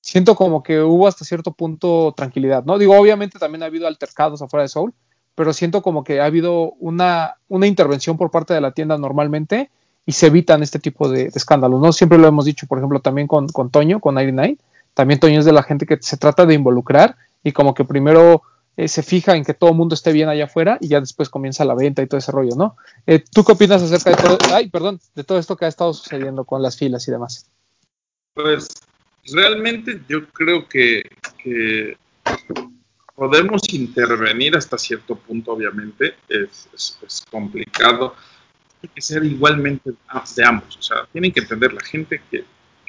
Siento como que hubo hasta cierto punto tranquilidad, ¿no? Digo, obviamente también ha habido altercados afuera de Soul, pero siento como que ha habido una, una intervención por parte de la tienda normalmente y se evitan este tipo de, escándalos, ¿no? Siempre lo hemos dicho, por ejemplo, también con, con Toño, con 99, también Toño es de la gente que se trata de involucrar y como que primero eh, se fija en que todo el mundo esté bien allá afuera y ya después comienza la venta y todo ese rollo, ¿no? Eh, ¿Tú qué opinas acerca de todo, ay, perdón, de todo esto que ha estado sucediendo con las filas y demás? Pues realmente yo creo que, podemos intervenir hasta cierto punto, obviamente, es, complicado tiene que ser igualmente de ambos. O sea, tienen que entender la gente que,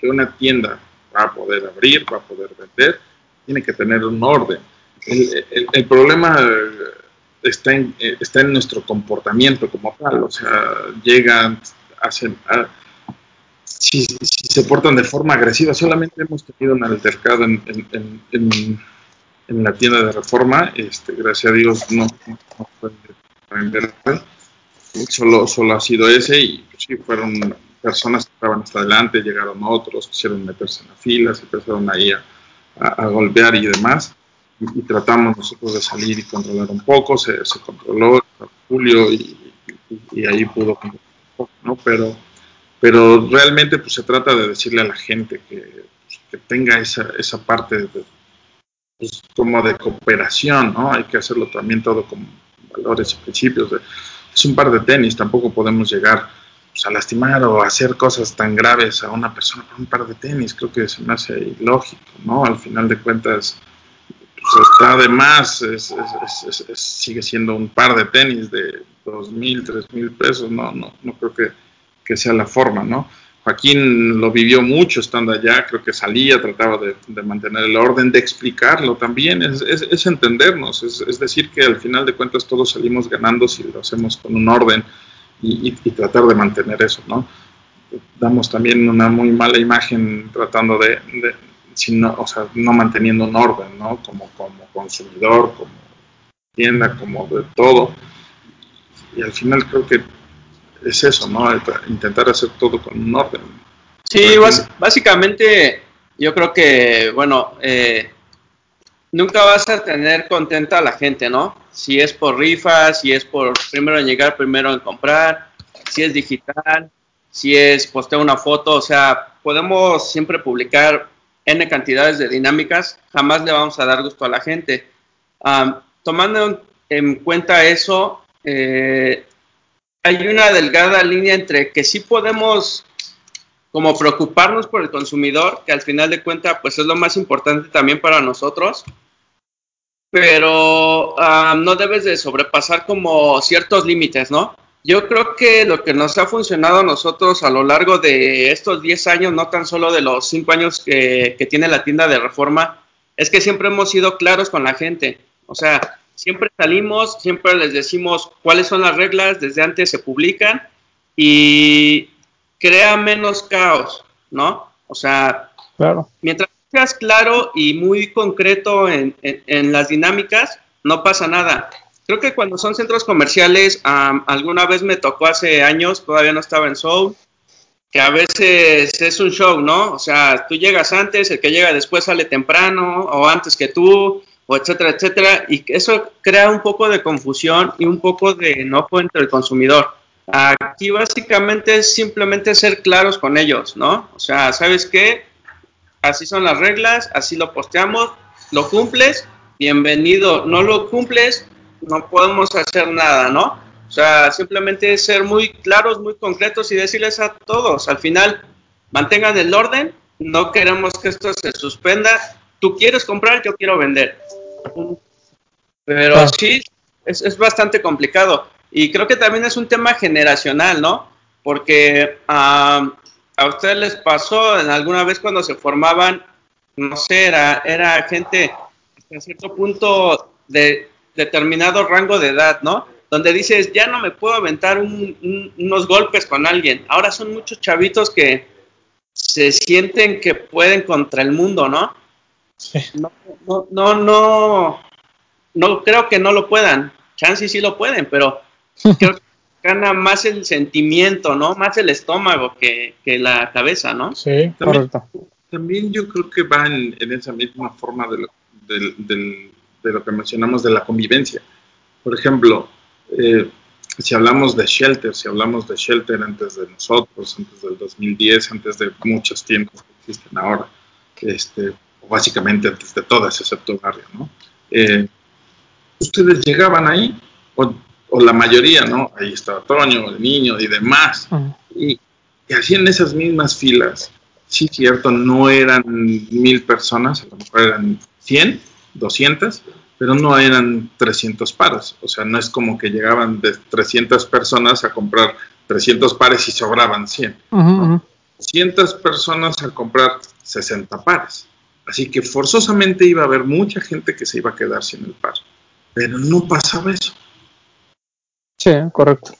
una tienda va a poder abrir, va a poder vender, tiene que tener un orden. El, el, el problema está en, está en nuestro comportamiento como tal. O sea, llegan, hacen. A, si, si, se portan de forma agresiva, solamente hemos tenido un altercado en, en, en, en la tienda de reforma. Este, gracias a Dios no, no fue vender solo, solo ha sido ese y sí, fueron personas que estaban hasta adelante, llegaron otros, quisieron meterse en la fila, se empezaron ahí a, a, golpear y demás. Y, tratamos nosotros de salir y controlar un poco, se, controló Julio y, ahí pudo ¿no? Pero, pero realmente pues se trata de decirle a la gente que, pues, tenga esa, esa parte de, pues, como de cooperación, ¿no? Hay que hacerlo también todo con valores y principios es un par de tenis, tampoco podemos llegar pues, a lastimar o hacer cosas tan graves a una persona por un par de tenis, creo que se me hace ilógico, ¿no? Al final de cuentas, pues, está de más, es, es, es, sigue siendo un par de tenis de dos mil, tres mil pesos, no, no, no creo que, que sea la forma, ¿no? Joaquín lo vivió mucho estando allá, creo que salía, trataba de, de mantener el orden, de explicarlo también, es entendernos, es, decir que al final de cuentas todos salimos ganando si lo hacemos con un orden y, y, y, tratar de mantener eso, ¿no? Damos también una muy mala imagen tratando de, de si no, o sea, no manteniendo un orden, ¿no? Como, como consumidor, como tienda, como de todo. Y al final creo que es eso, ¿no? Intentar hacer todo con un orden. Sí, básicamente yo creo que, bueno, eh, nunca vas a tener contenta a la gente, ¿no? Si es por rifas, si es por primero en llegar, primero en comprar, si es digital, si es postear una foto, o sea, podemos siempre publicar N cantidades de dinámicas, jamás le vamos a dar gusto a la gente. Um, tomando en cuenta eso, eh, hay una delgada línea entre que sí podemos como preocuparnos por el consumidor, que al final de cuentas pues es lo más importante también para nosotros, pero um, no debes de sobrepasar como ciertos límites, ¿no? Yo creo que lo que nos ha funcionado a nosotros a lo largo de estos 10 años, no tan solo de los 5 años que, que tiene la tienda de reforma, es que siempre hemos sido claros con la gente. O sea, siempre salimos, siempre les decimos cuáles son las reglas, desde antes se publican y crea menos caos, ¿no? O sea, claro. mientras seas claro y muy concreto en, en, en, las dinámicas, no pasa nada. Creo que cuando son centros comerciales, um, alguna vez me tocó hace años, todavía no estaba en Soul, que a veces es un show, ¿no? O sea, tú llegas antes, el que llega después sale temprano o antes que tú, o etcétera, etcétera, y eso crea un poco de confusión y un poco de enojo entre el consumidor. Aquí básicamente es simplemente ser claros con ellos, ¿no? O sea, ¿sabes qué? Así son las reglas, así lo posteamos, lo cumples, bienvenido, no lo cumples, no podemos hacer nada, ¿no? O sea, simplemente ser muy claros, muy concretos y decirles a todos, al final, mantengan el orden, no queremos que esto se suspenda, tú quieres comprar, yo quiero vender. Pero sí, es, es, bastante complicado. Y creo que también es un tema generacional, ¿no? Porque uh, a ustedes les pasó en alguna vez cuando se formaban, no sé, era, era gente a cierto punto de determinado rango de edad, ¿no? donde dices, ya no me puedo aventar un- un- unos golpes con alguien. Ahora son muchos chavitos que se sienten que pueden contra el mundo, ¿no? Sí. No, no, no, no, no creo que no lo puedan. Chance sí lo pueden, pero creo que gana más el sentimiento, ¿no? Más el estómago que, que la cabeza, ¿no? Sí. También, Correcto. también yo creo que va en, en esa misma forma de lo, del- del- de lo que mencionamos de la convivencia. Por ejemplo, eh, si hablamos de Shelter, si hablamos de Shelter antes de nosotros, antes del 2010, antes de muchas tiendas que existen ahora, este, o básicamente antes de todas, excepto Barrio, ¿no? Eh, ustedes llegaban ahí, o, o la mayoría, ¿no? Ahí estaba Toño, el niño y demás, Ujú. y, y hacían esas mismas filas. Sí, cierto, no eran mil personas, a lo mejor eran 100, 200, pero no eran 300 pares. O sea, no es como que llegaban de 300 personas a comprar 300 pares y sobraban 100. Ujú, ujú. 200 personas a comprar 60 pares. Así que forzosamente iba a haber mucha gente que se iba a quedar sin el par. Pero no pasaba eso. Sí, correcto.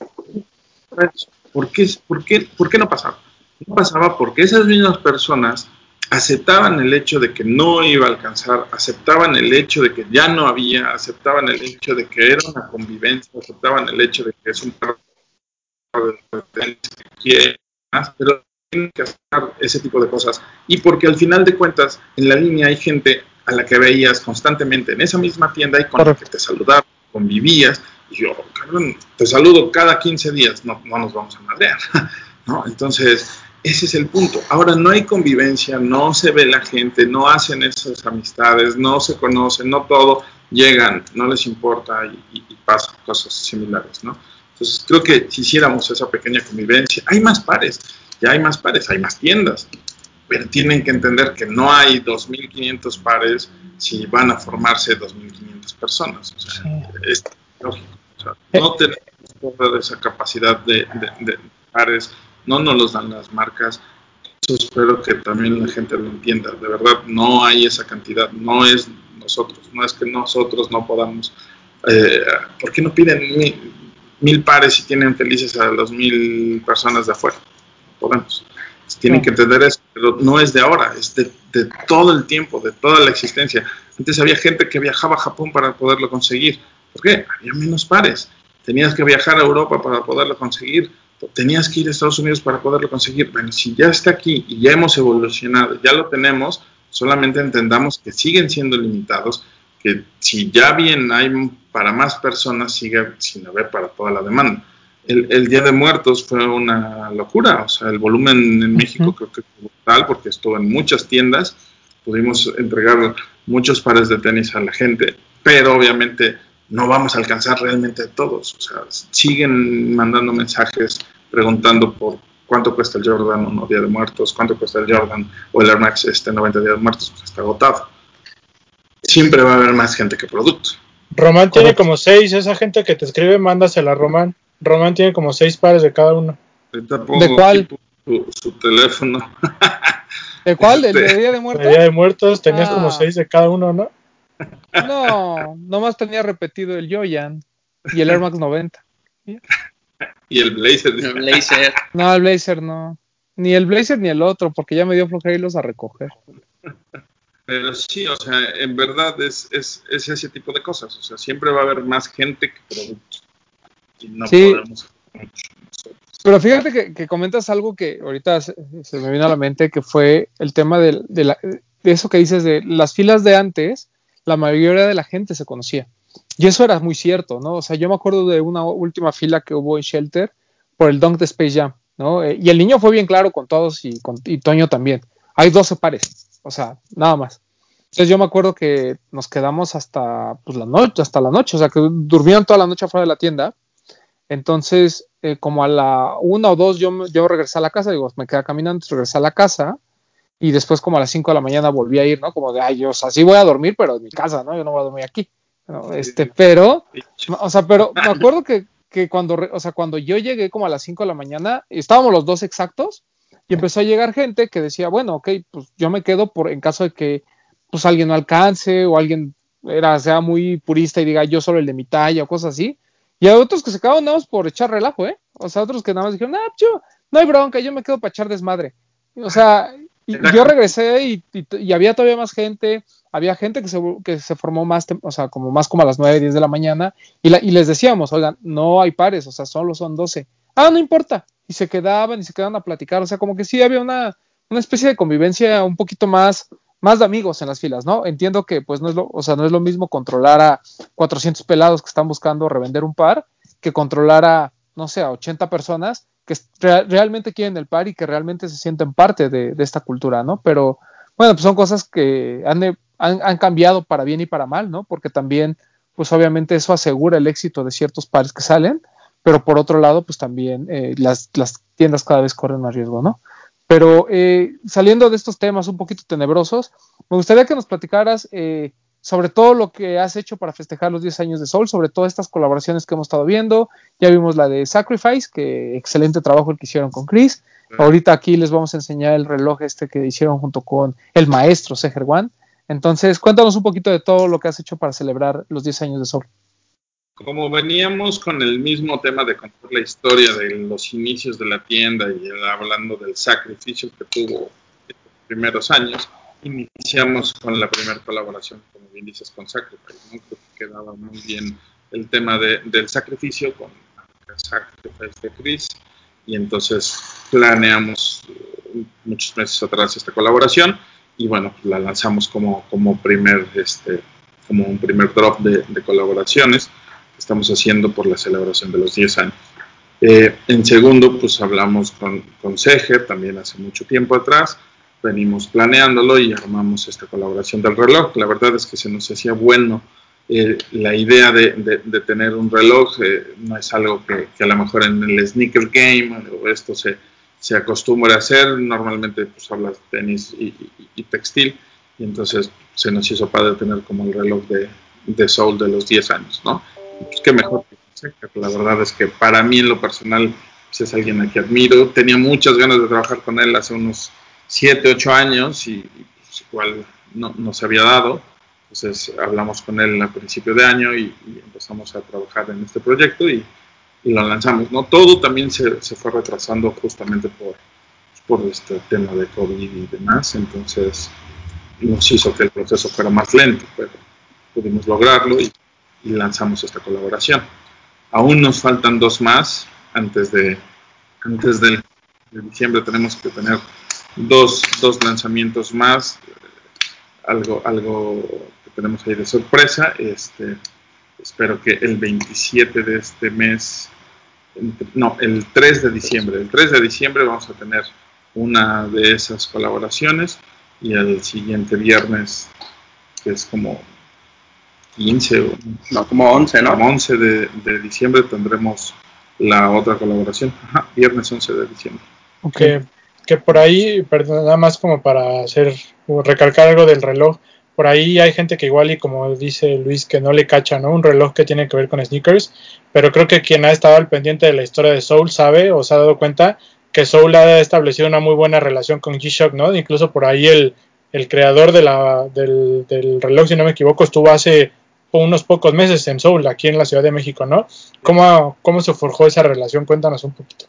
¿Por qué, por, qué, ¿Por qué no pasaba? No pasaba porque esas mismas personas aceptaban el hecho de que no iba a alcanzar, aceptaban el hecho de que ya no había, aceptaban el hecho de que era una convivencia, aceptaban el hecho de que es un perro de pertenencia que quiere más, pero tienen que hacer ese tipo de cosas. Y porque al final de cuentas, en la línea hay gente a la que veías constantemente en esa misma tienda y con la que te saludaba, convivías, yo, cabrón, te saludo cada 15 días, no, no nos vamos a madrear, ¿no? Entonces, ese es el punto. Ahora no hay convivencia, no se ve la gente, no hacen esas amistades, no se conocen, no todo, llegan, no les importa y, y, y pasan cosas similares, ¿no? Entonces, creo que si hiciéramos esa pequeña convivencia, hay más pares, ya hay más pares, hay más tiendas, pero tienen que entender que no hay 2.500 pares si van a formarse 2.500 personas. O sea, es lógico. O sea, no tenemos toda esa capacidad de, de, de, pares, no nos los dan las marcas. Eso espero que también la gente lo entienda. De verdad, no hay esa cantidad, no es nosotros, no es que nosotros no podamos. Eh, ¿Por qué no piden mil, mil pares y tienen felices a las mil personas de afuera? Podemos tienen que entender eso, pero no es de ahora, es de, de, todo el tiempo, de toda la existencia. Antes había gente que viajaba a Japón para poderlo conseguir. ¿Por qué? Había menos pares. Tenías que viajar a Europa para poderlo conseguir. Tenías que ir a Estados Unidos para poderlo conseguir. Bueno, si ya está aquí y ya hemos evolucionado, ya lo tenemos, solamente entendamos que siguen siendo limitados, que si ya bien hay para más personas, sigue sin haber para toda la demanda el, el, Día de Muertos fue una locura, o sea, el volumen en México uh -huh. creo que fue brutal porque estuvo en muchas tiendas, pudimos entregar muchos pares de tenis a la gente, pero obviamente no vamos a alcanzar realmente a todos, o sea, siguen mandando mensajes preguntando por cuánto cuesta el Jordan o no Día de Muertos, cuánto cuesta el Jordan o el Air Max este 90 Día de Muertos, pues está agotado. Siempre va a haber más gente que producto. Román tiene como seis, esa gente que te escribe, mándasela a Román. Román tiene como seis pares de cada uno. ¿De cuál? Su, su, teléfono. ¿De cuál? ¿Del de Día de Muertos? De Día de Muertos tenías ah. como seis de cada uno, ¿no? No, nomás tenía repetido el Joyan y el Air Max 90. Y el Blazer. El Blazer. No, el Blazer no. Ni el Blazer ni el otro, porque ya me dio flojera irlos a recoger. Pero sí, o sea, en verdad es, es, es ese tipo de cosas. O sea, siempre va a haber más gente que productos. Y no sí. podemos pero fíjate que, que, comentas algo que ahorita se, se, me vino a la mente, que fue el tema de, de, la, de, eso que dices de las filas de antes, la mayoría de la gente se conocía. Y eso era muy cierto, ¿no? O sea, yo me acuerdo de una última fila que hubo en Shelter por el Dunk de Space Jam, ¿no? Eh, y el niño fue bien claro con todos y, con, y Toño también. Hay 12 pares, o sea, nada más. Entonces yo me acuerdo que nos quedamos hasta pues, la noche, hasta la noche, o sea, que durmieron toda la noche afuera de la tienda. Entonces, eh, como a la una o dos, yo, yo regresé a la casa, digo, me quedé caminando, regresé a la casa, y después como a las 5 de la mañana volví a ir, ¿no? Como de, ay, yo, o sea, sí voy a dormir, pero en mi casa, ¿no? Yo no voy a dormir aquí. ¿no? Este, pero, o sea, pero me acuerdo que, que cuando, o sea, cuando yo llegué como a las 5 de la mañana, estábamos los dos exactos, y empezó a llegar gente que decía, bueno, ok, pues yo me quedo por en caso de que pues alguien no alcance o alguien era, sea muy purista y diga yo solo el de mi talla o cosas así, Y hay otros que se quedaron nada más por echar relajo, ¿eh? O sea, otros que nada más dijeron, ah, yo, no hay bronca, yo me quedo para echar desmadre. O sea, y yo regresé y, y, había todavía más gente, había gente que se, que se formó más, o sea, como más como a las 9, 10 de la mañana, y, la, y les decíamos, oigan, no hay pares, o sea, solo son 12. Ah, no importa. Y se quedaban y se quedaban a platicar, o sea, como que sí había una, una especie de convivencia un poquito más, más de amigos en las filas, ¿no? Entiendo que pues no es lo, o sea, no es lo mismo controlar a 400 pelados que están buscando revender un par que controlar a, no sé, a 80 personas que realmente quieren el par y que realmente se sienten parte de, esta cultura, ¿no? Pero bueno, pues son cosas que han, han, cambiado para bien y para mal, ¿no? Porque también, pues obviamente eso asegura el éxito de ciertos pares que salen, pero por otro lado, pues también eh, las, las tiendas cada vez corren más riesgo, ¿no? Pero eh, saliendo de estos temas un poquito tenebrosos, me gustaría que nos platicaras eh, sobre todo lo que has hecho para festejar los 10 años de Soul, sobre todas estas colaboraciones que hemos estado viendo. Ya vimos la de Sacrifice, que excelente trabajo el que hicieron con Chris. Ahorita aquí les vamos a enseñar el reloj este que hicieron junto con el maestro Seger One. Entonces, cuéntanos un poquito de todo lo que has hecho para celebrar los 10 años de Soul. Como veníamos con el mismo tema de contar la historia de los inicios de la tienda y hablando del sacrificio que tuvo en los primeros años, iniciamos con la primera colaboración, como bien dices, con Sacrifice. ¿no? Que quedaba muy bien el tema de, del sacrificio con Sacrifice de Chris y entonces planeamos eh, muchos meses atrás esta colaboración y bueno, la lanzamos como, como primer este como un primer drop de, de colaboraciones estamos haciendo por la celebración de los 10 años. Eh, en segundo, pues hablamos con, con Seger también hace mucho tiempo atrás, venimos planeándolo y armamos esta colaboración del reloj. La verdad es que se nos hacía bueno eh, la idea de, de, tener un reloj, eh, no es algo que, que, a lo mejor en el sneaker game o esto se, se acostumbra a hacer, normalmente pues hablas de tenis y, y, textil, y entonces se nos hizo padre tener como el reloj de, de Soul de los 10 años, ¿no? pues qué mejor La verdad es que para mí en lo personal pues, es alguien a quien admiro. Tenía muchas ganas de trabajar con él hace unos 7, 8 años y pues, igual no, no, se había dado. Entonces hablamos con él a principio de año y, empezamos a trabajar en este proyecto y, y, lo lanzamos. ¿no? Todo también se, se fue retrasando justamente por, por este tema de COVID y demás. Entonces nos hizo que el proceso fuera más lento, pero pudimos lograrlo y y lanzamos esta colaboración. Aún nos faltan dos más antes de antes del, de diciembre tenemos que tener dos, dos lanzamientos más algo algo que tenemos ahí de sorpresa este espero que el 27 de este mes no el 3 de diciembre el 3 de diciembre vamos a tener una de esas colaboraciones y el siguiente viernes que es como 15 o no, como 11, ¿no? Como 11 de, de diciembre tendremos la otra colaboración. Ajá, viernes 11 de diciembre. Okay. Que, por ahí, perdón, nada más como para hacer, recalcar algo del reloj, por ahí hay gente que igual y como dice Luis que no le cacha, ¿no? Un reloj que tiene que ver con sneakers, pero creo que quien ha estado al pendiente de la historia de Soul sabe o se ha dado cuenta que Soul ha establecido una muy buena relación con G-Shock, ¿no? Incluso por ahí el, el creador de la, del, del reloj, si no me equivoco, estuvo hace unos pocos meses en Soul, aquí en la Ciudad de México, ¿no? ¿Cómo, cómo se forjó esa relación? Cuéntanos un poquito.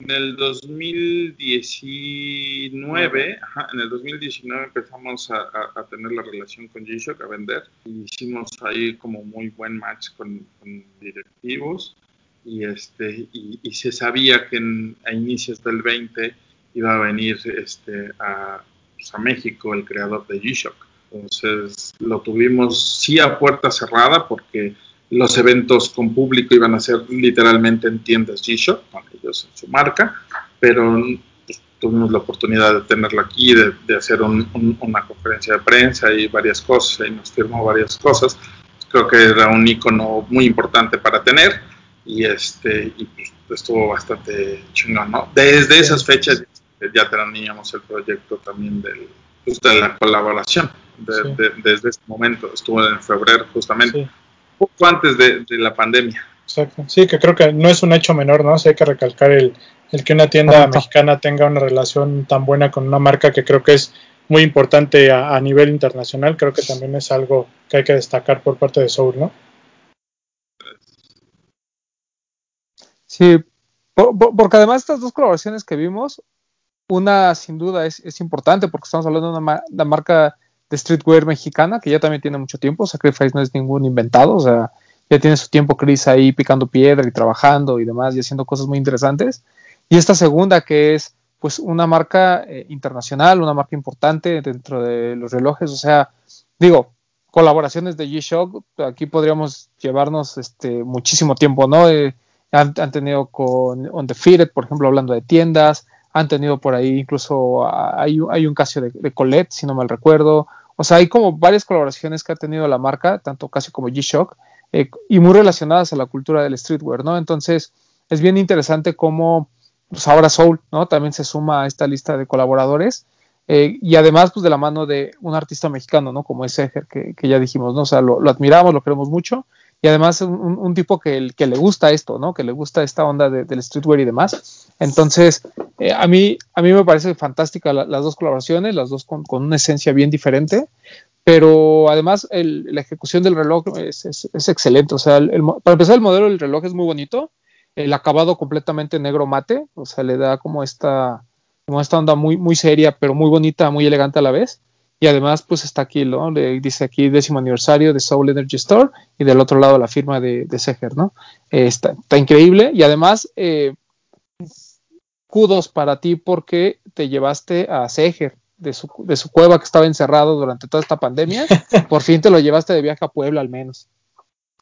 En el 2019, ajá, en el 2019 empezamos a, a, tener la relación con G-Shock, a vender. Y hicimos ahí como muy buen match con, con directivos y, este, y, y, se sabía que en, a inicios del 20 iba a venir este, a, pues a México el creador de G-Shock entonces lo tuvimos sí a puerta cerrada porque los eventos con público iban a ser literalmente en tiendas G-Shock, con ellos en su marca, pero pues, tuvimos la oportunidad de tenerlo aquí, de, de hacer un, un, una conferencia de prensa y varias cosas, y nos firmó varias cosas. Creo que era un icono muy importante para tener y este y pues, estuvo bastante chingón, ¿no? Desde esas fechas ya teníamos el proyecto también del, pues, de la colaboración desde este momento. Estuvo en febrero justamente, poco antes de, la pandemia. Exacto. Sí, que creo que no es un hecho menor, ¿no? O hay que recalcar el, el que una tienda mexicana tenga una relación tan buena con una marca que creo que es muy importante a, a, nivel internacional. Creo que también es algo que hay que destacar por parte de Soul, ¿no? Sí, porque además estas dos colaboraciones que vimos, una sin duda es, importante porque estamos hablando de una, marca de streetwear mexicana que ya también tiene mucho tiempo, Sacrifice no es ningún inventado, o sea, ya tiene su tiempo Chris ahí picando piedra y trabajando y demás y haciendo cosas muy interesantes. Y esta segunda que es pues una marca eh, internacional, una marca importante dentro de los relojes, o sea, digo, colaboraciones de G-Shock, aquí podríamos llevarnos este, muchísimo tiempo, ¿no? Eh, han, tenido con On The Fitted, por ejemplo, hablando de tiendas, han tenido por ahí incluso, hay, hay un Casio de, Colette, si no mal recuerdo, o sea, hay como varias colaboraciones que ha tenido la marca, tanto Casio como G-Shock, eh, y muy relacionadas a la cultura del streetwear, ¿no? Entonces, es bien interesante cómo pues ahora Soul, ¿no? También se suma a esta lista de colaboradores. Eh, y además, pues de la mano de un artista mexicano, ¿no? Como es Eger, que, ya dijimos, ¿no? O sea, lo, admiramos, lo queremos mucho. Y además un, un tipo que, que, le gusta esto, ¿no? Que le gusta esta onda del streetwear y demás. Entonces, eh, a, mí, a mí me parece fantástica las dos colaboraciones, las dos con, una esencia bien diferente. Pero además la ejecución del reloj es, es, excelente. O sea, para empezar, el modelo del reloj es muy bonito el acabado completamente negro mate, o sea, le da como esta, como esta onda muy, muy seria, pero muy bonita, muy elegante a la vez. Y además, pues está aquí, ¿no? Le dice aquí décimo aniversario de Soul Energy Store y del otro lado la firma de, de Seger, ¿no? Eh, está, increíble y además, eh, kudos para ti porque te llevaste a Seger de su, de su cueva que estaba encerrado durante toda esta pandemia. Por fin te lo llevaste de viaje a Puebla al menos.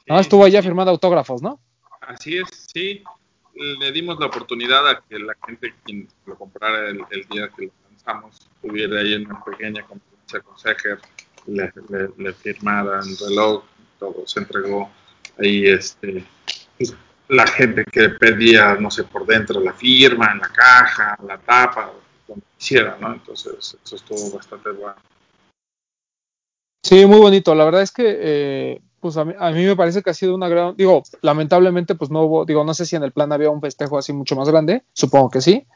¿No? Estuvo allá firmando autógrafos, ¿no? Así es, sí. Le dimos la oportunidad a que la gente quien lo comprara el, día que lo lanzamos tuviera ahí una pequeña conferencia con Seger, le, le, firmaran el reloj, todo se entregó ahí este pues, la gente que pedía, no sé, por dentro la firma, en la caja, la tapa, como quisiera, ¿no? Entonces, eso estuvo bastante bueno. Sí, muy bonito. La verdad es que eh, pues a mí, me parece que ha sido una gran, digo, lamentablemente pues no hubo, digo, no sé si en el plan había un festejo así mucho más grande, supongo que sí,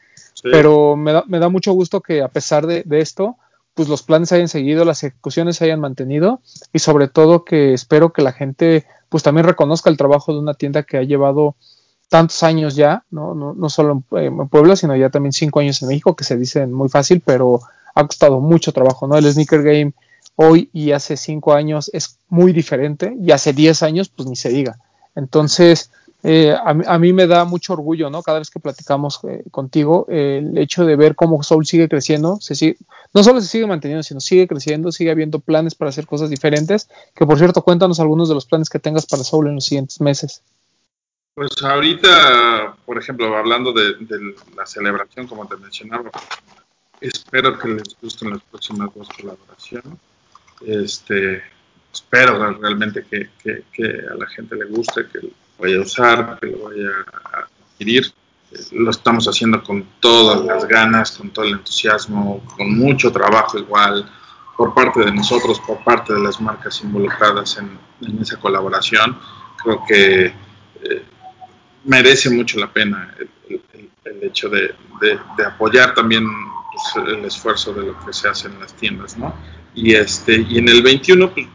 pero me da, me da, mucho gusto que a pesar de, esto, pues los planes hayan seguido, las ejecuciones se hayan mantenido y sobre todo que espero que la gente pues también reconozca el trabajo de una tienda que ha llevado tantos años ya, no, no, no solo en, Puebla, sino ya también cinco años en México, que se dicen muy fácil, pero ha costado mucho trabajo, ¿no? El sneaker game hoy y hace cinco años es muy diferente y hace diez años pues ni se diga. Entonces, eh, a, mí me da mucho orgullo, ¿no? Cada vez que platicamos eh, contigo, el hecho de ver cómo Soul sigue creciendo, se sigue, no solo se sigue manteniendo, sino sigue creciendo, sigue habiendo planes para hacer cosas diferentes, que por cierto, cuéntanos algunos de los planes que tengas para Soul en los siguientes meses. Pues ahorita, por ejemplo, hablando de, de la celebración, como te mencionaba, espero que les gusten las próximas dos colaboraciones este, espero realmente que, a la gente le guste, que vaya a usar, que lo vaya a adquirir. Lo estamos haciendo con todas las ganas, con todo el entusiasmo, con mucho trabajo igual por parte de nosotros, por parte de las marcas involucradas en, esa colaboración. Creo que eh, merece mucho la pena el, hecho de, apoyar también pues, el esfuerzo de lo que se hace en las tiendas, ¿no? Y, este, y en el 21, pues,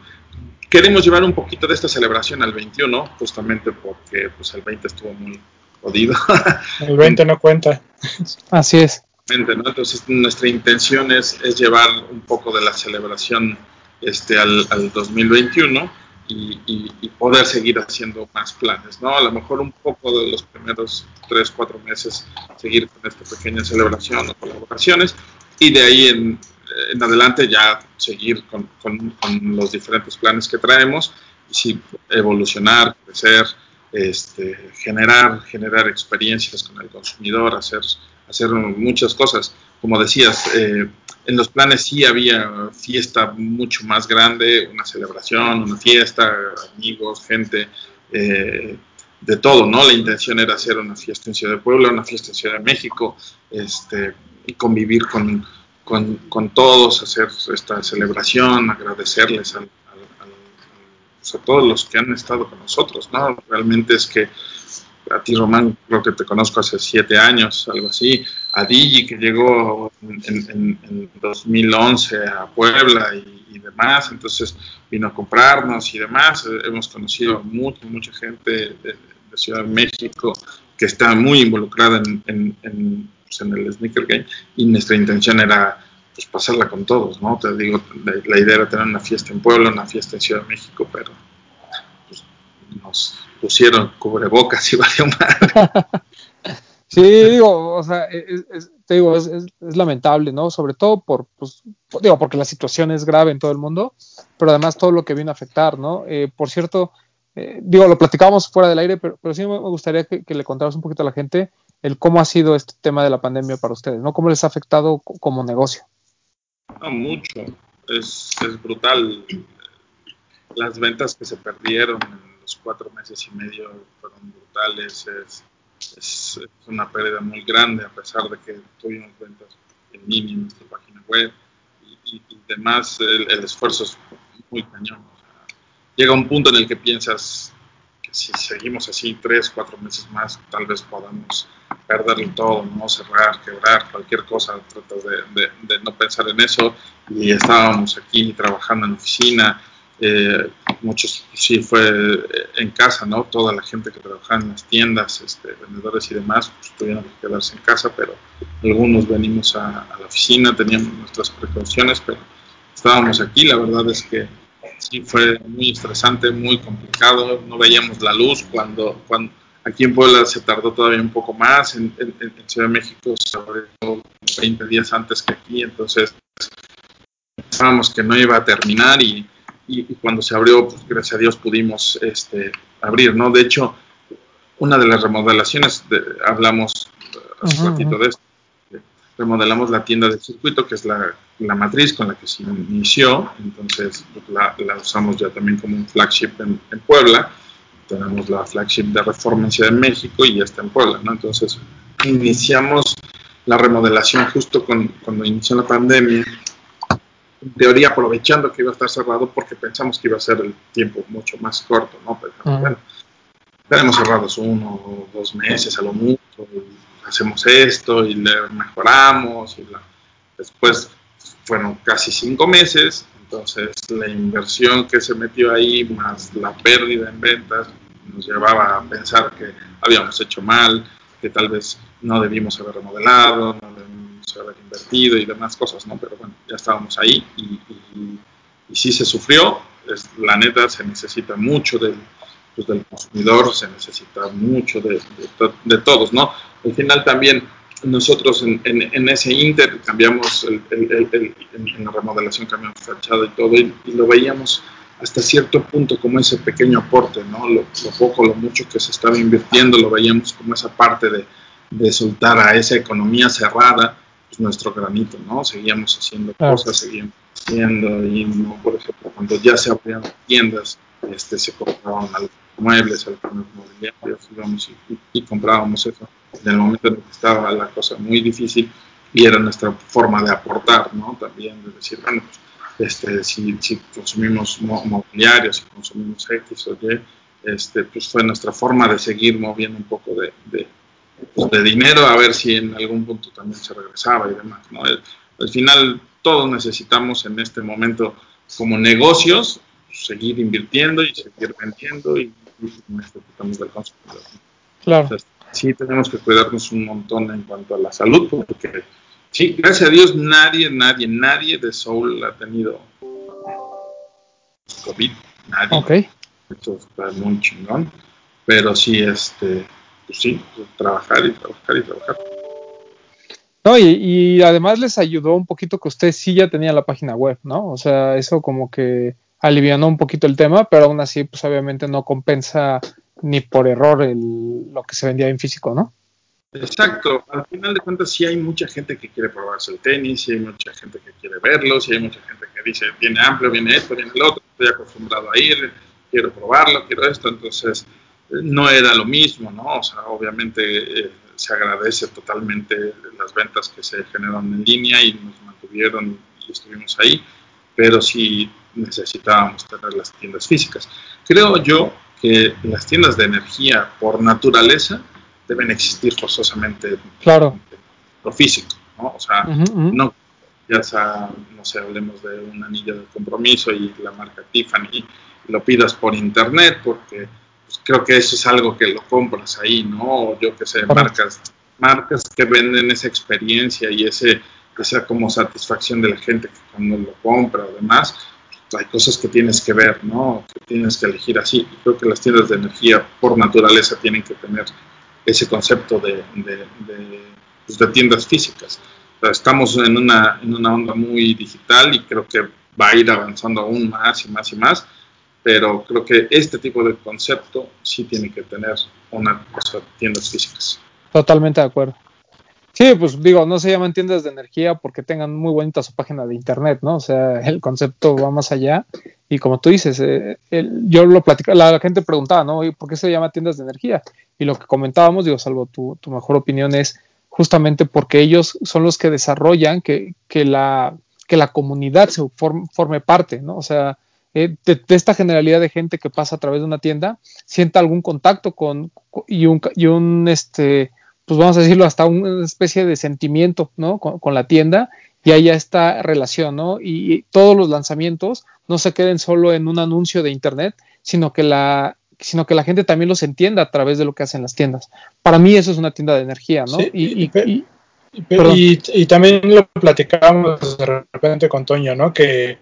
queremos llevar un poquito de esta celebración al 21, justamente porque pues, el 20 estuvo muy jodido. El 20 no cuenta. Así es. Entonces, nuestra intención es, es, llevar un poco de la celebración este, al, al 2021 y, y, poder seguir haciendo más planes, ¿no? A lo mejor un poco de los primeros 3, 4 meses seguir con esta pequeña celebración o colaboraciones y de ahí en, en adelante ya seguir con, los diferentes planes que traemos y sí, evolucionar, crecer, este, generar, generar experiencias con el consumidor, hacer, hacer muchas cosas. Como decías, eh, en los planes sí había fiesta mucho más grande, una celebración, una fiesta, amigos, gente, eh, de todo, ¿no? La intención era hacer una fiesta en Ciudad de Puebla, una fiesta en Ciudad de México, este, y convivir con, con, con todos, hacer esta celebración, agradecerles a todos los que han estado con nosotros, ¿no? Realmente es que a ti, Román, creo que te conozco hace siete años, algo así, a Digi, que llegó en, en, 2011 a Puebla y, demás, entonces vino a comprarnos y demás, hemos conocido mucha, mucha gente de, Ciudad de México que está muy involucrada en, en, en, pues, en, el sneaker game y nuestra intención era pues pasarla con todos, ¿no? Te digo, la, idea era tener una fiesta en Puebla, una fiesta en Ciudad de México, pero pues, nos pusieron cubrebocas y valió mal. Sí, digo, o sea, es, te digo, es, lamentable, ¿no? Sobre todo por, pues, digo, porque la situación es grave en todo el mundo, pero además todo lo que vino a afectar, ¿no? Eh, por cierto, eh, digo, lo platicábamos fuera del aire, pero, pero sí me gustaría que, le contaras un poquito a la gente el cómo ha sido este tema de la pandemia para ustedes, ¿no? ¿Cómo les ha afectado como negocio? No, mucho. Es, es brutal. Las ventas que se perdieron en los cuatro meses y medio fueron brutales. Es, es, es, una pérdida muy grande a pesar de que tuvimos ventas en línea en nuestra página web y, y, y demás el, el, esfuerzo es muy cañón. O sea, llega un punto en el que piensas si seguimos así tres, cuatro meses más, tal vez podamos perderlo todo, no cerrar, quebrar, cualquier cosa, tratas de, de, de, no pensar en eso. Y estábamos aquí trabajando en oficina, eh, muchos sí fue en casa, ¿no? Toda la gente que trabajaba en las tiendas, este, vendedores y demás, pues tuvieron que quedarse en casa, pero algunos venimos a, a, la oficina, teníamos nuestras precauciones, pero estábamos aquí, la verdad es que sí fue muy estresante, muy complicado, no veíamos la luz cuando, cuando aquí en Puebla se tardó todavía un poco más, en, en, en Ciudad de México se abrió 20 días antes que aquí, entonces pensábamos que no iba a terminar y y, y, cuando se abrió, pues, gracias a Dios pudimos este, abrir, ¿no? De hecho, una de las remodelaciones, de, hablamos hace uh -huh. ratito de esto, remodelamos la tienda de circuito, que es la, la, matriz con la que se inició, entonces pues, la, la, usamos ya también como un flagship en, en, Puebla, tenemos la flagship de Reforma en Ciudad de México y ya está en Puebla, ¿no? Entonces iniciamos la remodelación justo con, cuando inició la pandemia, en teoría aprovechando que iba a estar cerrado porque pensamos que iba a ser el tiempo mucho más corto, ¿no? Pero uh -huh. bueno, estaremos cerrados uno o dos meses a lo mucho, hacemos esto y le mejoramos y la... después fueron casi cinco meses, entonces la inversión que se metió ahí más la pérdida en ventas nos llevaba a pensar que habíamos hecho mal, que tal vez no debimos haber remodelado, no debimos haber invertido y demás cosas, ¿no? Pero bueno, ya estábamos ahí y, y, y sí se sufrió. Es, la neta, se necesita mucho del, pues, del consumidor, se necesita mucho de, de, de, todos, ¿no? Al final también nosotros en, en, en ese inter cambiamos el, el, el, en la remodelación cambiamos fachada y todo y, y, lo veíamos hasta cierto punto como ese pequeño aporte, ¿no? Lo, lo, poco, lo mucho que se estaba invirtiendo, lo veíamos como esa parte de, de soltar a esa economía cerrada pues, nuestro granito, ¿no? Seguíamos haciendo cosas, seguíamos haciendo, y ¿no? por ejemplo, cuando ya se abrían tiendas, este, se compraban muebles, algunos mobiliarios, íbamos y, y, comprábamos eso. En el momento en que estaba la cosa muy difícil, y era nuestra forma de aportar, ¿no? También de decir, bueno, pues, este, si, consumimos mobiliarios, si consumimos X o Y, este, pues fue nuestra forma de seguir moviendo un poco de, de pues, dinero a ver si en algún punto también se regresaba y demás. ¿no? Al final todos necesitamos en este momento como negocios seguir invirtiendo y seguir vendiendo y, y necesitamos del consumidor. Claro. Entonces, sí tenemos que cuidarnos un montón en cuanto a la salud porque sí, gracias a Dios nadie, nadie, nadie de Soul ha tenido COVID, nadie. Okay. Esto está muy chingón, pero sí este pues sí, trabajar y trabajar y trabajar. No, y, y, además les ayudó un poquito que usted sí ya tenía la página web, ¿no? O sea, eso como que alivianó un poquito el tema, pero aún así, pues obviamente no compensa ni por error el, lo que se vendía en físico, ¿no? Exacto, al final de cuentas sí hay mucha gente que quiere probarse el tenis, sí hay mucha gente que quiere verlo, sí hay mucha gente que dice, viene amplio, viene esto, viene el otro, estoy acostumbrado a ir, quiero probarlo, quiero esto, entonces no era lo mismo, ¿no? O sea, obviamente eh, se agradece totalmente las ventas que se generaron en línea y nos mantuvieron y estuvimos ahí, pero sí necesitábamos tener las tiendas físicas. Creo yo que las tiendas de energía por naturaleza deben existir forzosamente claro. en lo físico, ¿no? O sea, uh -huh. no ya sea, no sé, hablemos de un anillo de compromiso y la marca Tiffany, lo pidas por internet porque pues, creo que eso es algo que lo compras ahí, ¿no? Yo que sé, marcas, marcas que venden esa experiencia y ese, esa como satisfacción de la gente que cuando lo compra o demás, hay cosas que tienes que ver, ¿no? Que tienes que elegir así. Y creo que las tiendas de energía por naturaleza tienen que tener ese concepto de, de, pues, tiendas físicas. estamos en una, en una onda muy digital y creo que va a ir avanzando aún más y más y más, pero creo que este tipo de concepto sí tiene que tener una cosa, tiendas físicas. Totalmente de acuerdo. Sí, pues digo, no se llaman tiendas de energía porque tengan muy bonita su página de internet, ¿no? O sea, el concepto va más allá. Y como tú dices, eh, yo lo platicaba, la, gente preguntaba, ¿no? ¿Por qué se llama tiendas de energía? Y lo que comentábamos, digo, salvo tu, tu mejor opinión, es justamente porque ellos son los que desarrollan que, que, la, que la comunidad se forme, parte, ¿no? O sea, eh, de, esta generalidad de gente que pasa a través de una tienda, sienta algún contacto con, y un, y un este, pues vamos a decirlo, hasta una especie de sentimiento, ¿no? Con, la tienda y haya esta relación, ¿no? Y, todos los lanzamientos no se queden solo en un anuncio de internet, sino que la sino que la gente también los entienda a través de lo que hacen las tiendas. Para mí eso es una tienda de energía, ¿no? y, y, también lo platicábamos de repente con Toño, ¿no? Que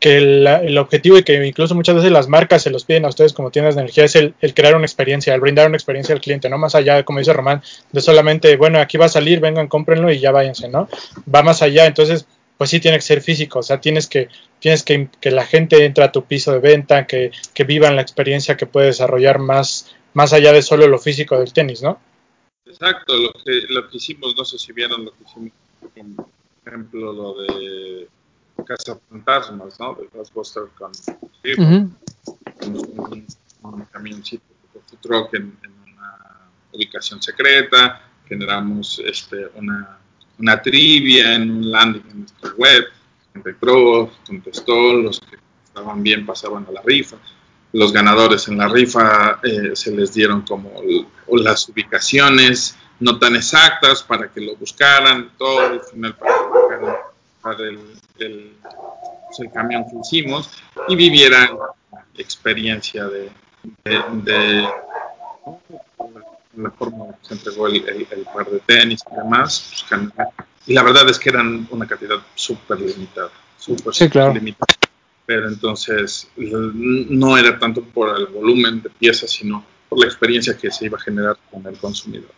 que el, objetivo y que incluso muchas veces las marcas se los piden a ustedes como tiendas de energía es el, crear una experiencia, el brindar una experiencia al cliente, no más allá, como dice Román, de solamente, bueno, aquí va a salir, vengan, cómprenlo y ya váyanse, ¿no? Va más allá, entonces, pues sí tiene que ser físico, o sea, tienes que, tienes que, que la gente entre a tu piso de venta, que, que vivan la experiencia que puede desarrollar más, más allá de solo lo físico del tenis, ¿no? Exacto, lo que, lo que hicimos, no sé si vieron lo que hicimos, por ejemplo, lo de Casa Fantasmas, ¿no? De Ghostbuster con, un, camioncito de truck en, una ubicación secreta, generamos este, una, una trivia en un landing en nuestra web, entró, contestó, los que estaban bien pasaban a la rifa, los ganadores en la rifa eh, se les dieron como las ubicaciones no tan exactas para que lo buscaran, todo al final para que buscaran para el, el, pues, el, camión que hicimos y vivieran la experiencia de, de, la forma en que se entregó el, el, par de tenis y demás. Pues, y la verdad es que eran una cantidad súper limitada, súper sí, claro. limitada. Pero entonces no era tanto por el volumen de piezas, sino por la experiencia que se iba a generar con el consumidor.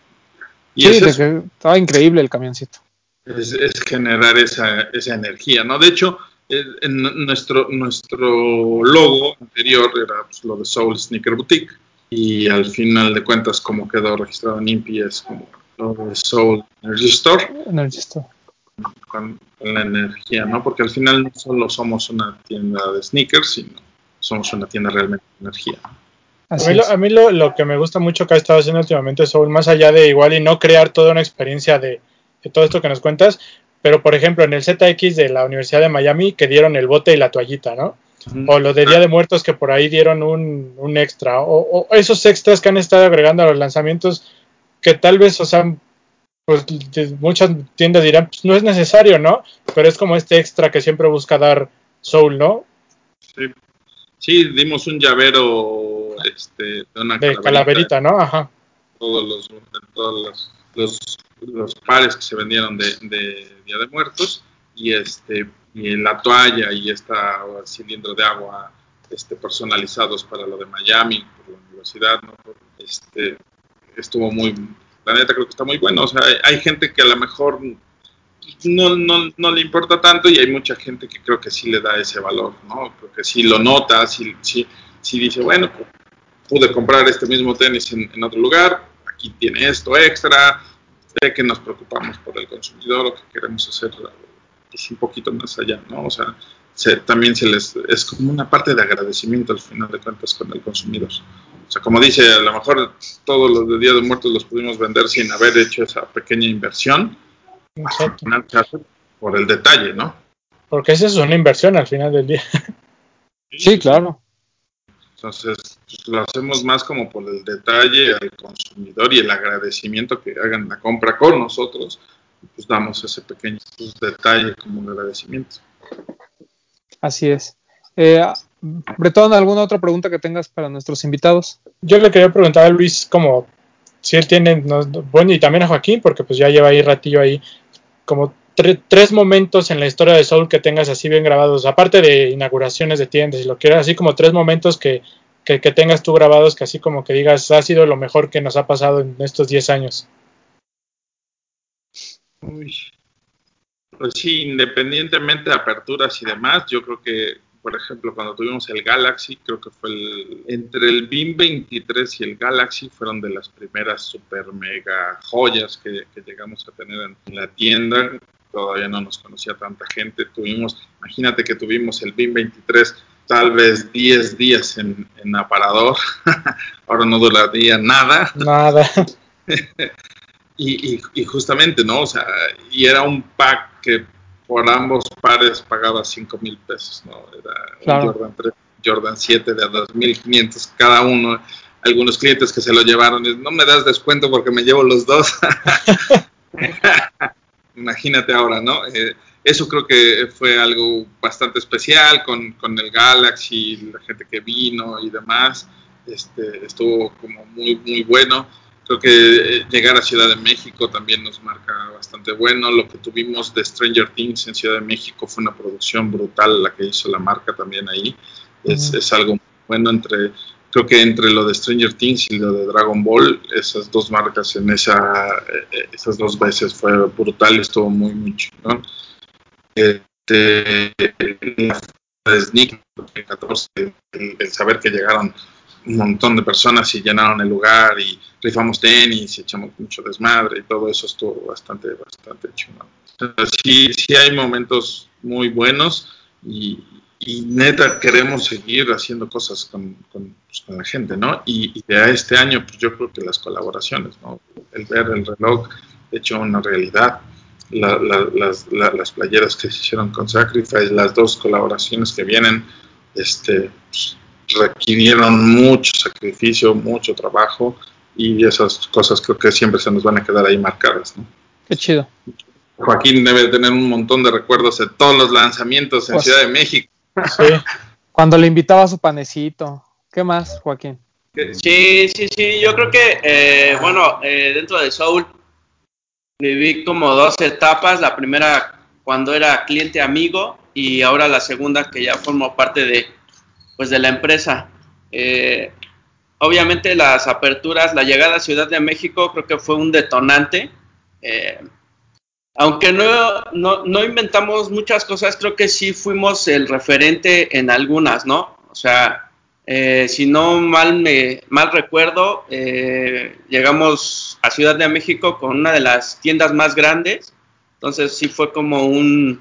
Y sí, estaba increíble el camioncito es, generar esa, esa, energía, ¿no? De hecho, en nuestro, nuestro logo anterior era pues, lo de Soul Sneaker Boutique y al final de cuentas como quedó registrado en INPI es como lo de Soul Energy Store. Energy Store. Con, la energía, ¿no? Porque al final no solo somos una tienda de sneakers, sino somos una tienda realmente de energía. A mí, lo, a mí lo, lo, que me gusta mucho que ha estado haciendo últimamente Soul, más allá de igual y no crear toda una experiencia de todo esto que nos cuentas, pero por ejemplo en el ZX de la Universidad de Miami que dieron el bote y la toallita, ¿no? O lo de Día de Muertos que por ahí dieron un, un extra, o, esos extras que han estado agregando a los lanzamientos que tal vez, o sea, pues muchas tiendas dirán, pues no es necesario, ¿no? Pero es como este extra que siempre busca dar Soul, ¿no? Sí, sí dimos un llavero este, de una calaverita, ¿no? Ajá. Todos los, todos los los pares que se vendieron de, Día de Muertos y este y la toalla y este cilindro de agua este, personalizados para lo de Miami por la universidad este estuvo muy la neta creo que está muy bueno. O sea hay, gente que a lo mejor no, no, no, le importa tanto y hay mucha gente que creo que sí le da ese valor no creo que sí lo nota sí, sí, sí dice bueno pude comprar este mismo tenis en, en otro lugar aquí tiene esto extra sé que nos preocupamos por el consumidor o que queremos hacer pues, un poquito más allá, ¿no? O sea, también se les es como una parte de agradecimiento al final de cuentas con el consumidor. O sea, como dice, a lo mejor todos los de Día de Muertos los pudimos vender sin haber hecho esa pequeña inversión. Exacto. Por el detalle, ¿no? Porque esa es una inversión al final del día. Sí, claro. Entonces, pues, lo hacemos más como por el detalle al consumidor y el agradecimiento que hagan la compra con nosotros, pues damos ese pequeño detalle como un agradecimiento. Así es. Eh, Bretón, ¿alguna otra pregunta que tengas para nuestros invitados? Yo le quería preguntar a Luis como si él tiene, bueno, y también a Joaquín, porque pues ya lleva ahí ratillo ahí, como tres momentos en la historia de Soul que tengas así bien grabados, aparte de inauguraciones de tiendas, y lo quieras, así como tres momentos que, que, tengas tú grabados, que así como que digas, ha sido lo mejor que nos ha pasado en estos 10 años. Uy. Pues sí, independientemente de aperturas y demás, yo creo que por ejemplo, cuando tuvimos el Galaxy, creo que fue el, entre el BIM 23 y el Galaxy fueron de las primeras super mega joyas que, llegamos a tener en la tienda. Todavía no nos conocía tanta gente. Tuvimos, imagínate que tuvimos el BIM 23 tal vez 10 días en, en aparador. Ahora no duraría nada. Nada. y, y, y justamente, ¿no? O sea, y era un pack que por ambos pares pagaba 5 mil pesos, ¿no? Era Jordan 3, Jordan 7 de 2.500 cada uno. Algunos clientes que se lo llevaron, no me das descuento porque me llevo los dos. Imagínate ahora, ¿no? Eh, eso creo que fue algo bastante especial con, con, el Galaxy, la gente que vino y demás. Este, estuvo como muy, muy bueno Creo que eh, llegar a Ciudad de México también nos marca bastante bueno. Lo que tuvimos de Stranger Things en Ciudad de México fue una producción brutal, la que hizo la marca también ahí. Es, es algo bueno entre, creo que entre lo de Stranger Things y lo de Dragon Ball, esas dos marcas en esa, eh, esas dos veces fue brutal, estuvo muy, muy chingón. Este, el Sneak 14, el saber que llegaron un montón de personas y llenaron el lugar y rifamos tenis y echamos mucho desmadre y todo eso estuvo bastante, bastante chingón. sí, sí hay momentos muy buenos y, neta queremos seguir haciendo cosas con, con, pues, la gente, ¿no? Y, de este año, pues yo creo que las colaboraciones, ¿no? El ver el reloj hecho una realidad, las, las playeras que se hicieron con Sacrifice, las dos colaboraciones que vienen, este, pues, requirieron mucho sacrificio, mucho trabajo y esas cosas creo que siempre se nos van a quedar ahí marcadas. ¿no? Qué chido. Joaquín debe tener un montón de recuerdos de todos los lanzamientos en pues, Ciudad de México. Sí. Cuando le invitaba a su panecito. ¿Qué más, Joaquín? Sí, sí, sí. Yo creo que, eh, bueno, eh, dentro de Soul viví como dos etapas. La primera cuando era cliente amigo y ahora la segunda que ya formo parte de, pues de la empresa. Eh, obviamente las aperturas, la llegada a Ciudad de México creo que fue un detonante. Eh, aunque no, no, inventamos muchas cosas, creo que sí fuimos el referente en algunas, ¿no? O sea, eh, si no mal, me, mal recuerdo, llegamos a Ciudad de México con una de las tiendas más grandes, entonces sí fue como un,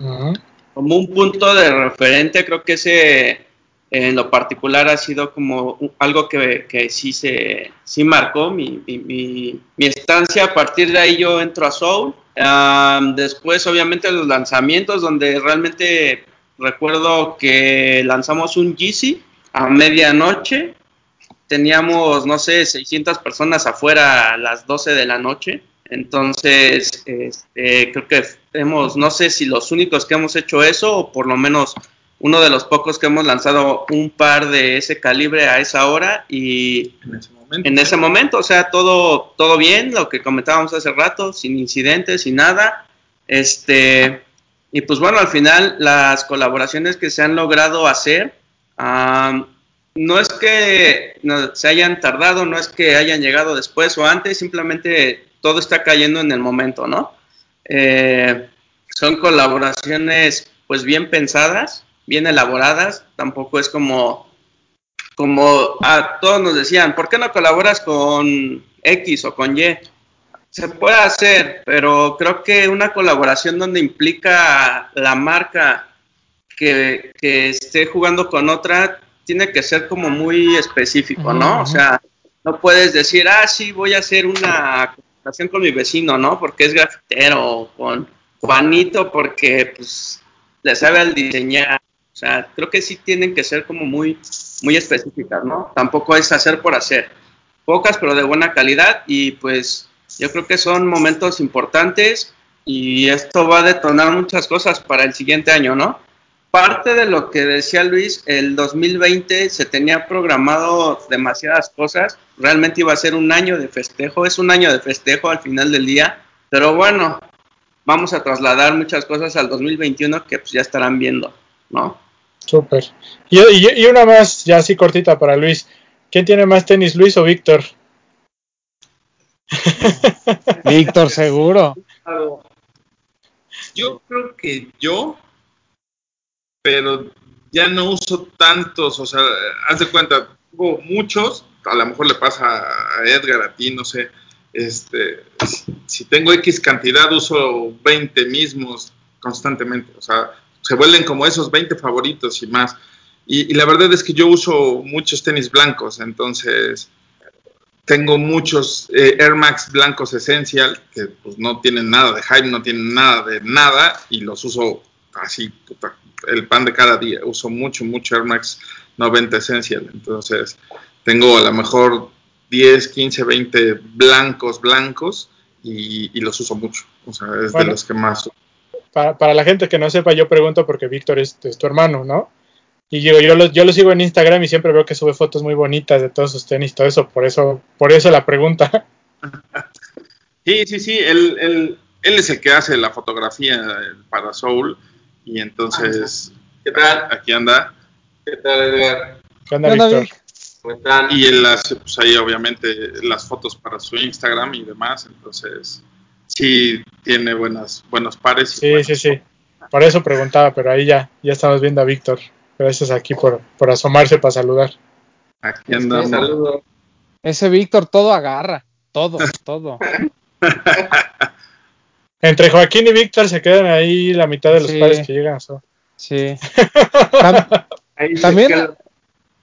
como un punto de referente, creo que ese en lo particular ha sido como algo que, que sí se sí marcó mi, mi, mi, estancia. A partir de ahí yo entro a Soul. Después, obviamente, los lanzamientos, donde realmente recuerdo que lanzamos un Yeezy a medianoche. Teníamos, no sé, 600 personas afuera a las 12 de la noche. Entonces, este, creo que hemos, no sé si los únicos que hemos hecho eso, o por lo menos uno de los pocos que hemos lanzado un par de ese calibre a esa hora y o sea, todo, todo bien, lo que comentábamos hace rato, sin incidentes, sin nada. Este, y pues bueno, al final las colaboraciones que se han logrado hacer, no es que se hayan tardado, no es que hayan llegado después o antes, simplemente todo está cayendo en el momento, ¿no? Eh, son colaboraciones pues bien pensadas, bien elaboradas, tampoco es como, como a todos nos decían, ¿por qué no colaboras con X o con Y? Se puede hacer, pero creo que una colaboración donde implica la marca que, esté jugando con otra, tiene que ser como muy específico, ¿no? O sea, no puedes decir, ah, sí, voy a hacer una colaboración con mi vecino, ¿no? Porque es grafitero, o con Juanito, porque pues le sabe al diseñar, o sea, creo que sí tienen que ser como muy, muy específicas, ¿no? Tampoco es hacer por hacer. Pocas, pero de buena calidad y pues yo creo que son momentos importantes y esto va a detonar muchas cosas para el siguiente año, ¿no? parte de lo que decía Luis, el 2020 se tenía programado demasiadas cosas, realmente iba a ser un año de festejo, es un año de festejo al final del día, pero bueno, vamos a trasladar muchas cosas al 2021 que pues ya estarán viendo, ¿no? Súper. Y, y, y, una más, ya así cortita para Luis. ¿Quién tiene más tenis, Luis o Víctor? Víctor, seguro. Yo creo que yo, pero ya no uso tantos, o sea, haz de cuenta, hubo muchos, a lo mejor le pasa a Edgar, a ti, no sé, este, si tengo X cantidad, uso 20 mismos constantemente, o sea, se vuelven como esos 20 favoritos y más. Y, y la verdad es que yo uso muchos tenis blancos, entonces tengo muchos eh, Air Max blancos Essential que pues no tienen nada de hype, no tienen nada de nada y los uso así, puta, el pan de cada día. Uso mucho, mucho Air Max 90 Essential. Entonces, tengo a lo mejor 10, 15, 20 blancos, blancos y, y los uso mucho. O sea, es bueno, de los que más. Para, para, la gente que no sepa, yo pregunto porque Víctor es, es tu hermano, ¿no? Y yo, yo, lo, yo lo sigo en Instagram y siempre veo que sube fotos muy bonitas de todos sus tenis, todo eso, por eso, por eso la pregunta. Sí, sí, sí, él, él, él es el que hace la fotografía para Soul y entonces, ¿qué tal? Aquí anda. ¿Qué tal, Edgar? ¿Qué onda, Víctor? ¿Cómo están? Y él hace, pues ahí obviamente las fotos para su Instagram y demás, entonces sí tiene buenas, buenos pares. sí, buenos sí, sí. Por eso preguntaba, pero ahí ya, ya estamos viendo a Víctor. Gracias aquí por, por asomarse para saludar. Aquí andamos. Saludo. Ese Víctor todo agarra, todo, todo. Entre Joaquín y Víctor se quedan ahí la mitad de los sí. pares que llegan. So. Sí. Tam también,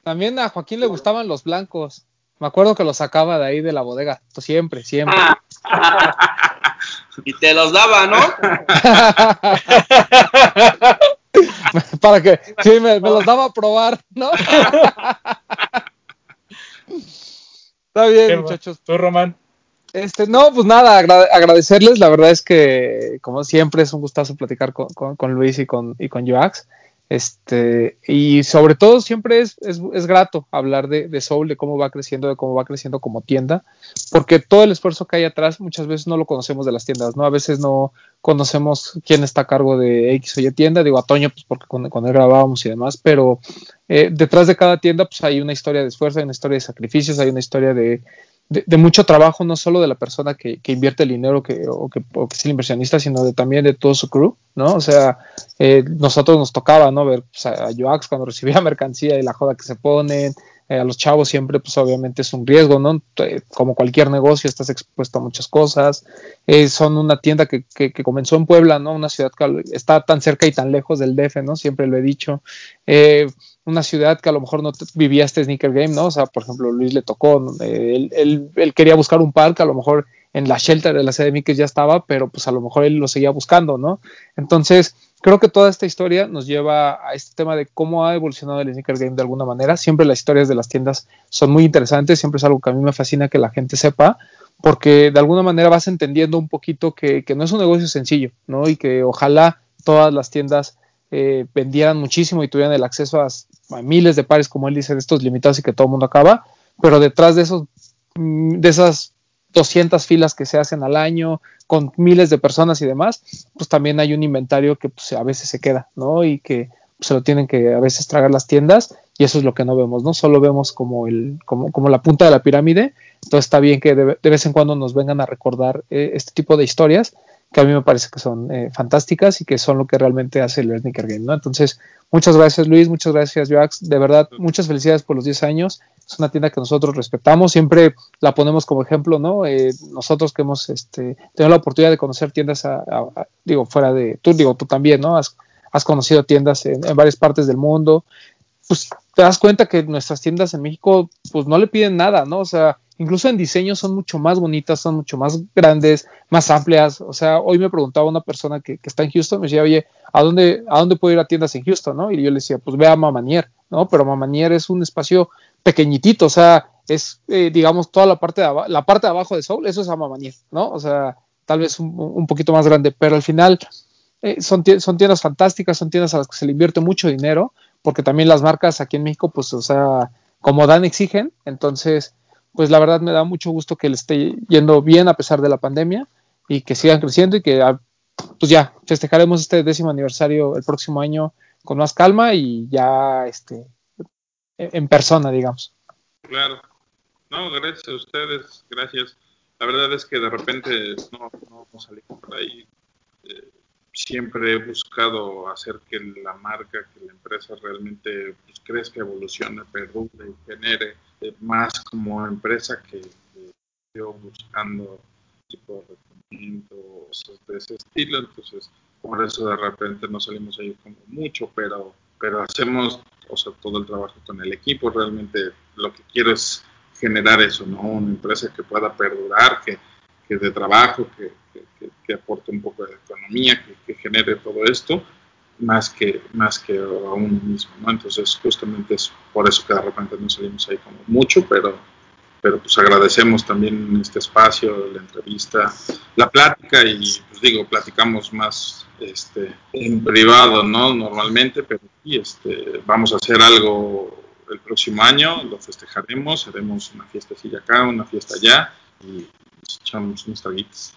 también a Joaquín le gustaban los blancos. Me acuerdo que los sacaba de ahí de la bodega. Siempre, siempre. Y te los daba, ¿no? Para que, sí, me, me, los daba a probar, ¿no? Está bien, ¿Qué, muchachos. ¿Tú, Román? Este, no, pues nada, agra agradecerles. La verdad es que, como siempre, es un gustazo platicar con, con, con Luis y con, y con Joax. Este, y sobre todo siempre es, es, es grato hablar de, de, Soul, de cómo va creciendo, de cómo va creciendo como tienda, porque todo el esfuerzo que hay atrás muchas veces no lo conocemos de las tiendas, ¿no? A veces no conocemos quién está a cargo de X o Y tienda, digo a Toño, pues porque con, con él grabábamos y demás, pero eh, detrás de cada tienda pues hay una historia de esfuerzo, hay una historia de sacrificios, hay una historia de, de, mucho trabajo, no solo de la persona que, que invierte el dinero que, o, que, o, que, es el inversionista, sino de, también de todo su crew, ¿no? O sea, eh, nosotros nos tocaba, ¿no? Ver pues, a Joax cuando recibía mercancía y la joda que se ponen, eh, a los chavos siempre, pues obviamente es un riesgo, ¿no? Como cualquier negocio, estás expuesto a muchas cosas. Eh, son una tienda que, que, que, comenzó en Puebla, ¿no? Una ciudad que está tan cerca y tan lejos del DF, ¿no? Siempre lo he dicho. Eh, una ciudad que a lo mejor no vivía este sneaker game, ¿no? O sea, por ejemplo, Luis le tocó, él, él, él, quería buscar un parque, a lo mejor en la shelter de la sede de ya estaba, pero pues a lo mejor él lo seguía buscando, ¿no? Entonces, creo que toda esta historia nos lleva a este tema de cómo ha evolucionado el sneaker game de alguna manera. Siempre las historias de las tiendas son muy interesantes, siempre es algo que a mí me fascina que la gente sepa, porque de alguna manera vas entendiendo un poquito que, que no es un negocio sencillo, ¿no? Y que ojalá todas las tiendas eh, vendieran muchísimo y tuvieran el acceso a, miles de pares, como él dice, de estos limitados y que todo el mundo acaba, pero detrás de esos, de esas 200 filas que se hacen al año, con miles de personas y demás, pues también hay un inventario que pues, a veces se queda, ¿no? Y que pues, se lo tienen que a veces tragar las tiendas, y eso es lo que no vemos, ¿no? Solo vemos como, el, como, como la punta de la pirámide, entonces está bien que de, de vez en cuando nos vengan a recordar eh, este tipo de historias, que a mí me parece que son eh, fantásticas y que son lo que realmente hace el Sneaker Game, ¿no? Entonces, muchas gracias Luis, muchas gracias Joax, de verdad, muchas felicidades por los 10 años, es una tienda que nosotros respetamos, siempre la ponemos como ejemplo, ¿no? Eh, nosotros que hemos este, tenido la oportunidad de conocer tiendas, digo, fuera de, tú, digo, tú también, ¿no? Has, has conocido tiendas en, en varias partes del mundo, pues te das cuenta que nuestras tiendas en México, pues no le piden nada, ¿no? O sea, incluso en diseño son mucho más bonitas, son mucho más grandes, más amplias. O sea, hoy me preguntaba una persona que, que, está en Houston, me decía, oye, ¿a dónde, ¿a dónde puedo ir a tiendas en Houston? ¿no? Y yo le decía, pues ve a Mamanier, ¿no? Pero Mamanier es un espacio pequeñitito, o sea, es, eh, digamos, toda la parte, de la parte de abajo de Soul, eso es a Mamanier, ¿no? O sea, tal vez un, un poquito más grande, pero al final eh, son, son tiendas fantásticas, son tiendas a las que se le invierte mucho dinero, porque también las marcas aquí en México, pues, o sea, como dan, exigen. Entonces, pues la verdad me da mucho gusto que le esté yendo bien a pesar de la pandemia y que sigan creciendo y que, ah, pues ya, festejaremos este décimo aniversario el próximo año con más calma y ya, este, en persona, digamos. Claro. No, gracias a ustedes, gracias. La verdad es que de repente no, no salimos por ahí. Eh, siempre he buscado hacer que la marca, que la empresa realmente pues, crezca, evolucione, perdure y genere eh, más como empresa que, yo buscando tipo de rendimiento de ese estilo. Entonces, por eso de repente no salimos ahí como mucho, pero, pero hacemos o sea, todo el trabajo con el equipo. Realmente lo que quiero es generar eso, ¿no? Una empresa que pueda perdurar, que, que de trabajo, que, que, aporte un poco de economía, que, genere todo esto, más que, más que a uno mismo, ¿no? Entonces, justamente es por eso que de repente no salimos ahí como mucho, pero, pero pues agradecemos también este espacio, la entrevista, la plática y pues digo, platicamos más este, en privado, ¿no? Normalmente, pero sí, este, vamos a hacer algo el próximo año, lo festejaremos, haremos una fiesta así acá, una fiesta allá y echamos unos traguitos.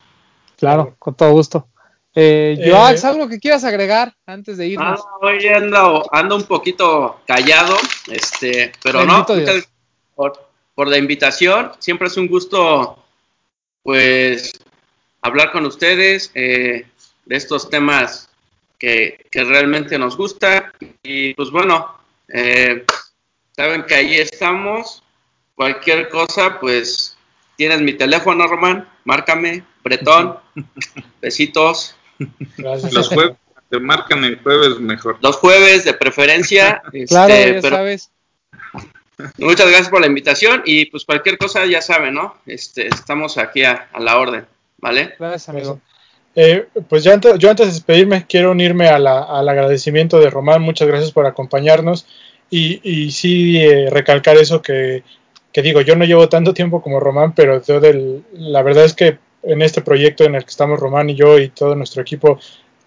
Claro, con todo gusto. Eh, eh ¿algo que quieras agregar antes de irnos? Ah, hoy ando, ando un poquito callado, este, pero no, por, por, la invitación. Siempre es un gusto, pues, hablar con ustedes eh, de estos temas que, que, realmente nos gusta. Y pues bueno, eh, saben que ahí estamos. Cualquier cosa, pues tienes mi teléfono, Román, márcame, Bretón, besitos. Los jueves, te marcan el jueves mejor. Los jueves de preferencia. claro, este, ya sabes. Muchas gracias por la invitación y pues cualquier cosa ya saben, ¿no? Este, estamos aquí a, la orden, ¿vale? Gracias, amigo. Eh, pues yo antes, yo antes de despedirme quiero unirme al agradecimiento de Román, muchas gracias por acompañarnos y, y sí eh, recalcar eso que que digo, yo no llevo tanto tiempo como Román, pero la verdad es que en este proyecto en el que estamos Román y yo y todo nuestro equipo,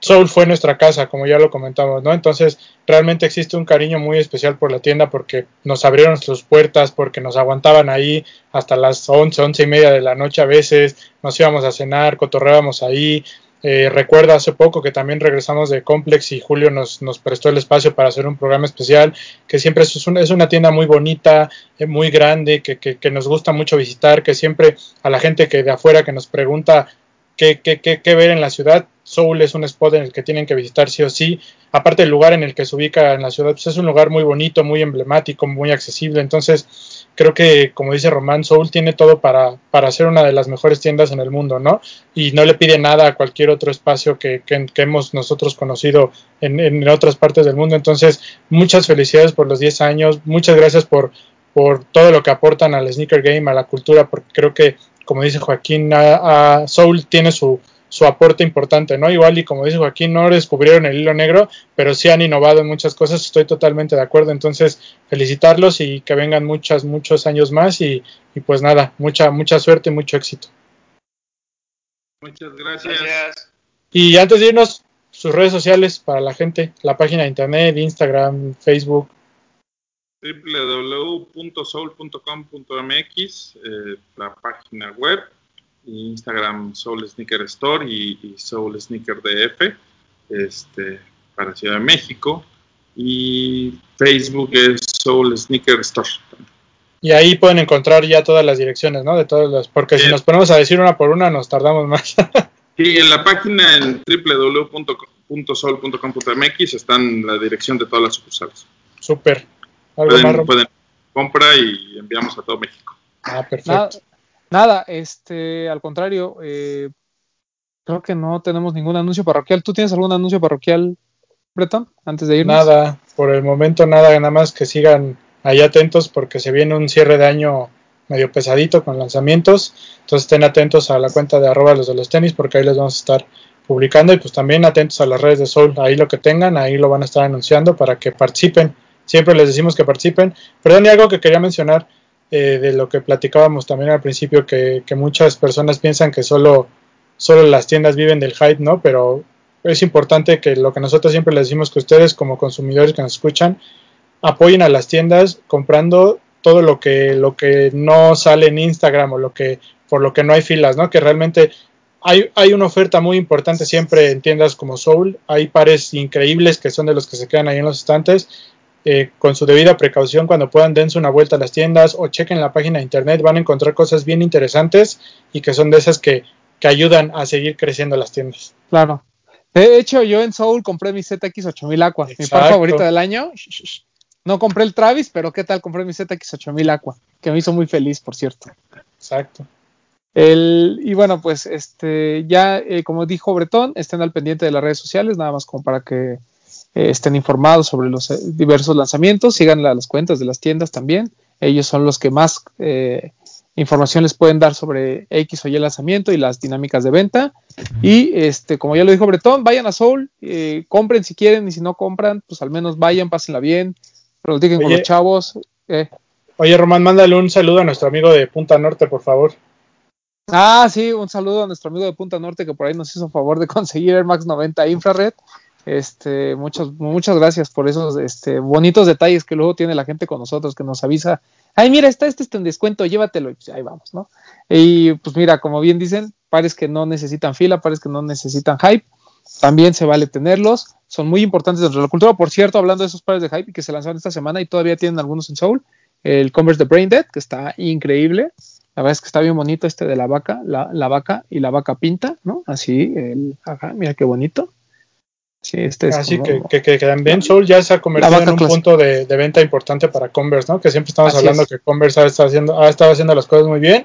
Soul fue nuestra casa, como ya lo comentamos, ¿no? Entonces, realmente existe un cariño muy especial por la tienda porque nos abrieron sus puertas, porque nos aguantaban ahí hasta las 11, 11 y media de la noche a veces, nos íbamos a cenar, cotorreábamos ahí, eh, recuerda hace poco que también regresamos de Complex y Julio nos, nos prestó el espacio para hacer un programa especial, que siempre es una, es una tienda muy bonita, eh, muy grande, que, que, que, nos gusta mucho visitar, que siempre a la gente que de afuera que nos pregunta qué, qué, qué, qué ver en la ciudad, Soul es un spot en el que tienen que visitar sí o sí. Aparte el lugar en el que se ubica en la ciudad, pues es un lugar muy bonito, muy emblemático, muy accesible. Entonces, creo que, como dice Román, Soul tiene todo para, para ser una de las mejores tiendas en el mundo, ¿no? Y no le pide nada a cualquier otro espacio que, que, hemos nosotros conocido en, en, otras partes del mundo. Entonces, muchas felicidades por los 10 años, muchas gracias por, por todo lo que aportan al sneaker game, a la cultura, porque creo que, como dice Joaquín, a, Soul tiene su, su aporte importante, ¿no? Igual y como dice Joaquín, no descubrieron el hilo negro, pero sí han innovado en muchas cosas, estoy totalmente de acuerdo, entonces felicitarlos y que vengan muchas, muchos años más y, pues nada, mucha, mucha suerte y mucho éxito. Muchas gracias. Y antes de irnos, sus redes sociales para la gente, la página de internet, Instagram, Facebook. www.soul.com.mx, eh, la página web, Instagram Soul Sneaker Store y, Soul Sneaker DF este, para Ciudad de México y Facebook es Soul Sneaker Store. Y ahí pueden encontrar ya todas las direcciones, ¿no? De todas las, porque si nos ponemos a decir una por una nos tardamos más. sí, en la página en www.sol.com.mx están la dirección de todas las sucursales. Súper. Pueden, pueden compra y enviamos a todo México. Ah, perfecto. Nada, este, al contrario, eh, creo que no tenemos ningún anuncio parroquial. ¿Tú tienes algún anuncio parroquial, Breton, antes de irnos? Nada, por el momento nada, nada más que sigan ahí atentos porque se viene un cierre de año medio pesadito con lanzamientos. Entonces estén atentos a la cuenta de arroba los de los tenis porque ahí les vamos a estar publicando y pues también atentos a las redes de Soul, ahí lo que tengan, ahí lo van a estar anunciando para que participen. Siempre les decimos que participen. Perdón, y algo que quería mencionar, eh, de lo que platicábamos también al principio, que, muchas personas piensan que solo, solo las tiendas viven del hype, ¿no? Pero es importante que lo que nosotros siempre les decimos que ustedes como consumidores que nos escuchan apoyen a las tiendas comprando todo lo que lo que no sale en Instagram o lo que por lo que no hay filas, ¿no? Que realmente hay, hay una oferta muy importante siempre en tiendas como Soul. Hay pares increíbles que son de los que se quedan ahí en los estantes. Eh, con su debida precaución, cuando puedan, dense una vuelta a las tiendas o chequen la página de internet. Van a encontrar cosas bien interesantes y que son de esas que, que ayudan a seguir creciendo las tiendas. Claro. De hecho, yo en Soul compré mi ZX8000 Aqua, mi par favorito del año. No compré el Travis, pero ¿qué tal? Compré mi ZX8000 Aqua, que me hizo muy feliz, por cierto. Exacto. El, y bueno, pues este ya, eh, como dijo Bretón, estén al pendiente de las redes sociales, nada más como para que eh, estén informados sobre los eh, diversos lanzamientos, sigan las cuentas de las tiendas también. Ellos son los que más información les pueden dar sobre X o Y lanzamiento y las dinámicas de venta. Y este, como ya lo dijo Bretón, vayan a Soul, compren si quieren y si no compran, pues al menos vayan, pásenla bien, platiquen con los chavos. Oye, Román, mándale un saludo a nuestro amigo de Punta Norte, por favor. Ah, sí, un saludo a nuestro amigo de Punta Norte que por ahí nos hizo favor de conseguir el Max 90 Infrared. Este, muchas, muchas gracias por esos este, bonitos detalles que luego tiene la gente con nosotros, que nos avisa, ay, mira, está este, este en descuento, llévatelo, y pues ahí vamos, ¿no? Y pues mira, como bien dicen, pares que no necesitan fila, pares que no necesitan hype, también se vale tenerlos, son muy importantes dentro de la cultura. Por cierto, hablando de esos pares de hype que se lanzaron esta semana y todavía tienen algunos en Soul, el Converse de Brain Dead, que está increíble, la verdad es que está bien bonito este de la vaca, la vaca y la vaca pinta, ¿no? Así, el, ajá, mira qué bonito. Sí, este es Así que, que, que, también Soul ya se ha convertido en un punto de, de, venta importante para Converse, ¿no? Que siempre estamos hablando que Converse ha estado, haciendo, ha estado haciendo las cosas muy bien.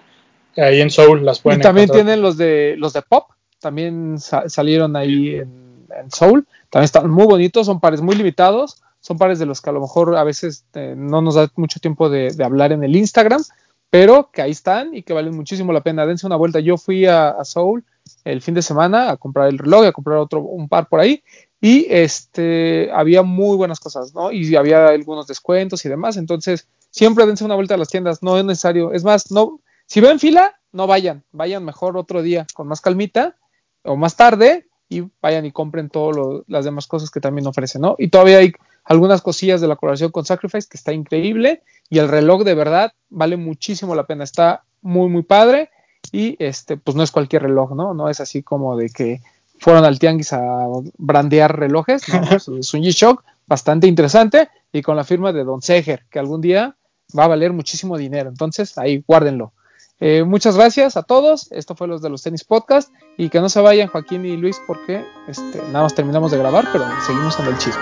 Ahí en Soul las pueden Y también tienen los de los de Pop, también salieron ahí en, en, Soul. También están muy bonitos, son pares muy limitados. Son pares de los que a lo mejor a veces eh, no nos da mucho tiempo de, de hablar en el Instagram, pero que ahí están y que valen muchísimo la pena. Dense una vuelta. Yo fui a, a Soul el fin de semana a comprar el reloj y a comprar otro, un par por ahí. Y este, había muy buenas cosas, ¿no? Y había algunos descuentos y demás. Entonces, siempre dense una vuelta a las tiendas. No es necesario. Es más, no, si ven fila, no vayan. Vayan mejor otro día con más calmita o más tarde y vayan y compren todas las demás cosas que también ofrecen, ¿no? Y todavía hay algunas cosillas de la colaboración con Sacrifice que está increíble y el reloj de verdad vale muchísimo la pena, está muy muy padre y este pues no es cualquier reloj, ¿no? No es así como de que fueron al tianguis a brandear relojes, es un G-Shock bastante interesante y con la firma de Don Seger, que algún día va a valer muchísimo dinero, entonces ahí guárdenlo. Eh, muchas gracias a todos. Esto fue los de los tenis podcast. Y que no se vayan Joaquín y Luis porque este, nada más terminamos de grabar, pero seguimos con el chisme.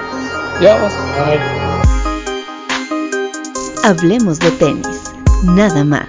Ya, Hablemos de tenis, nada más.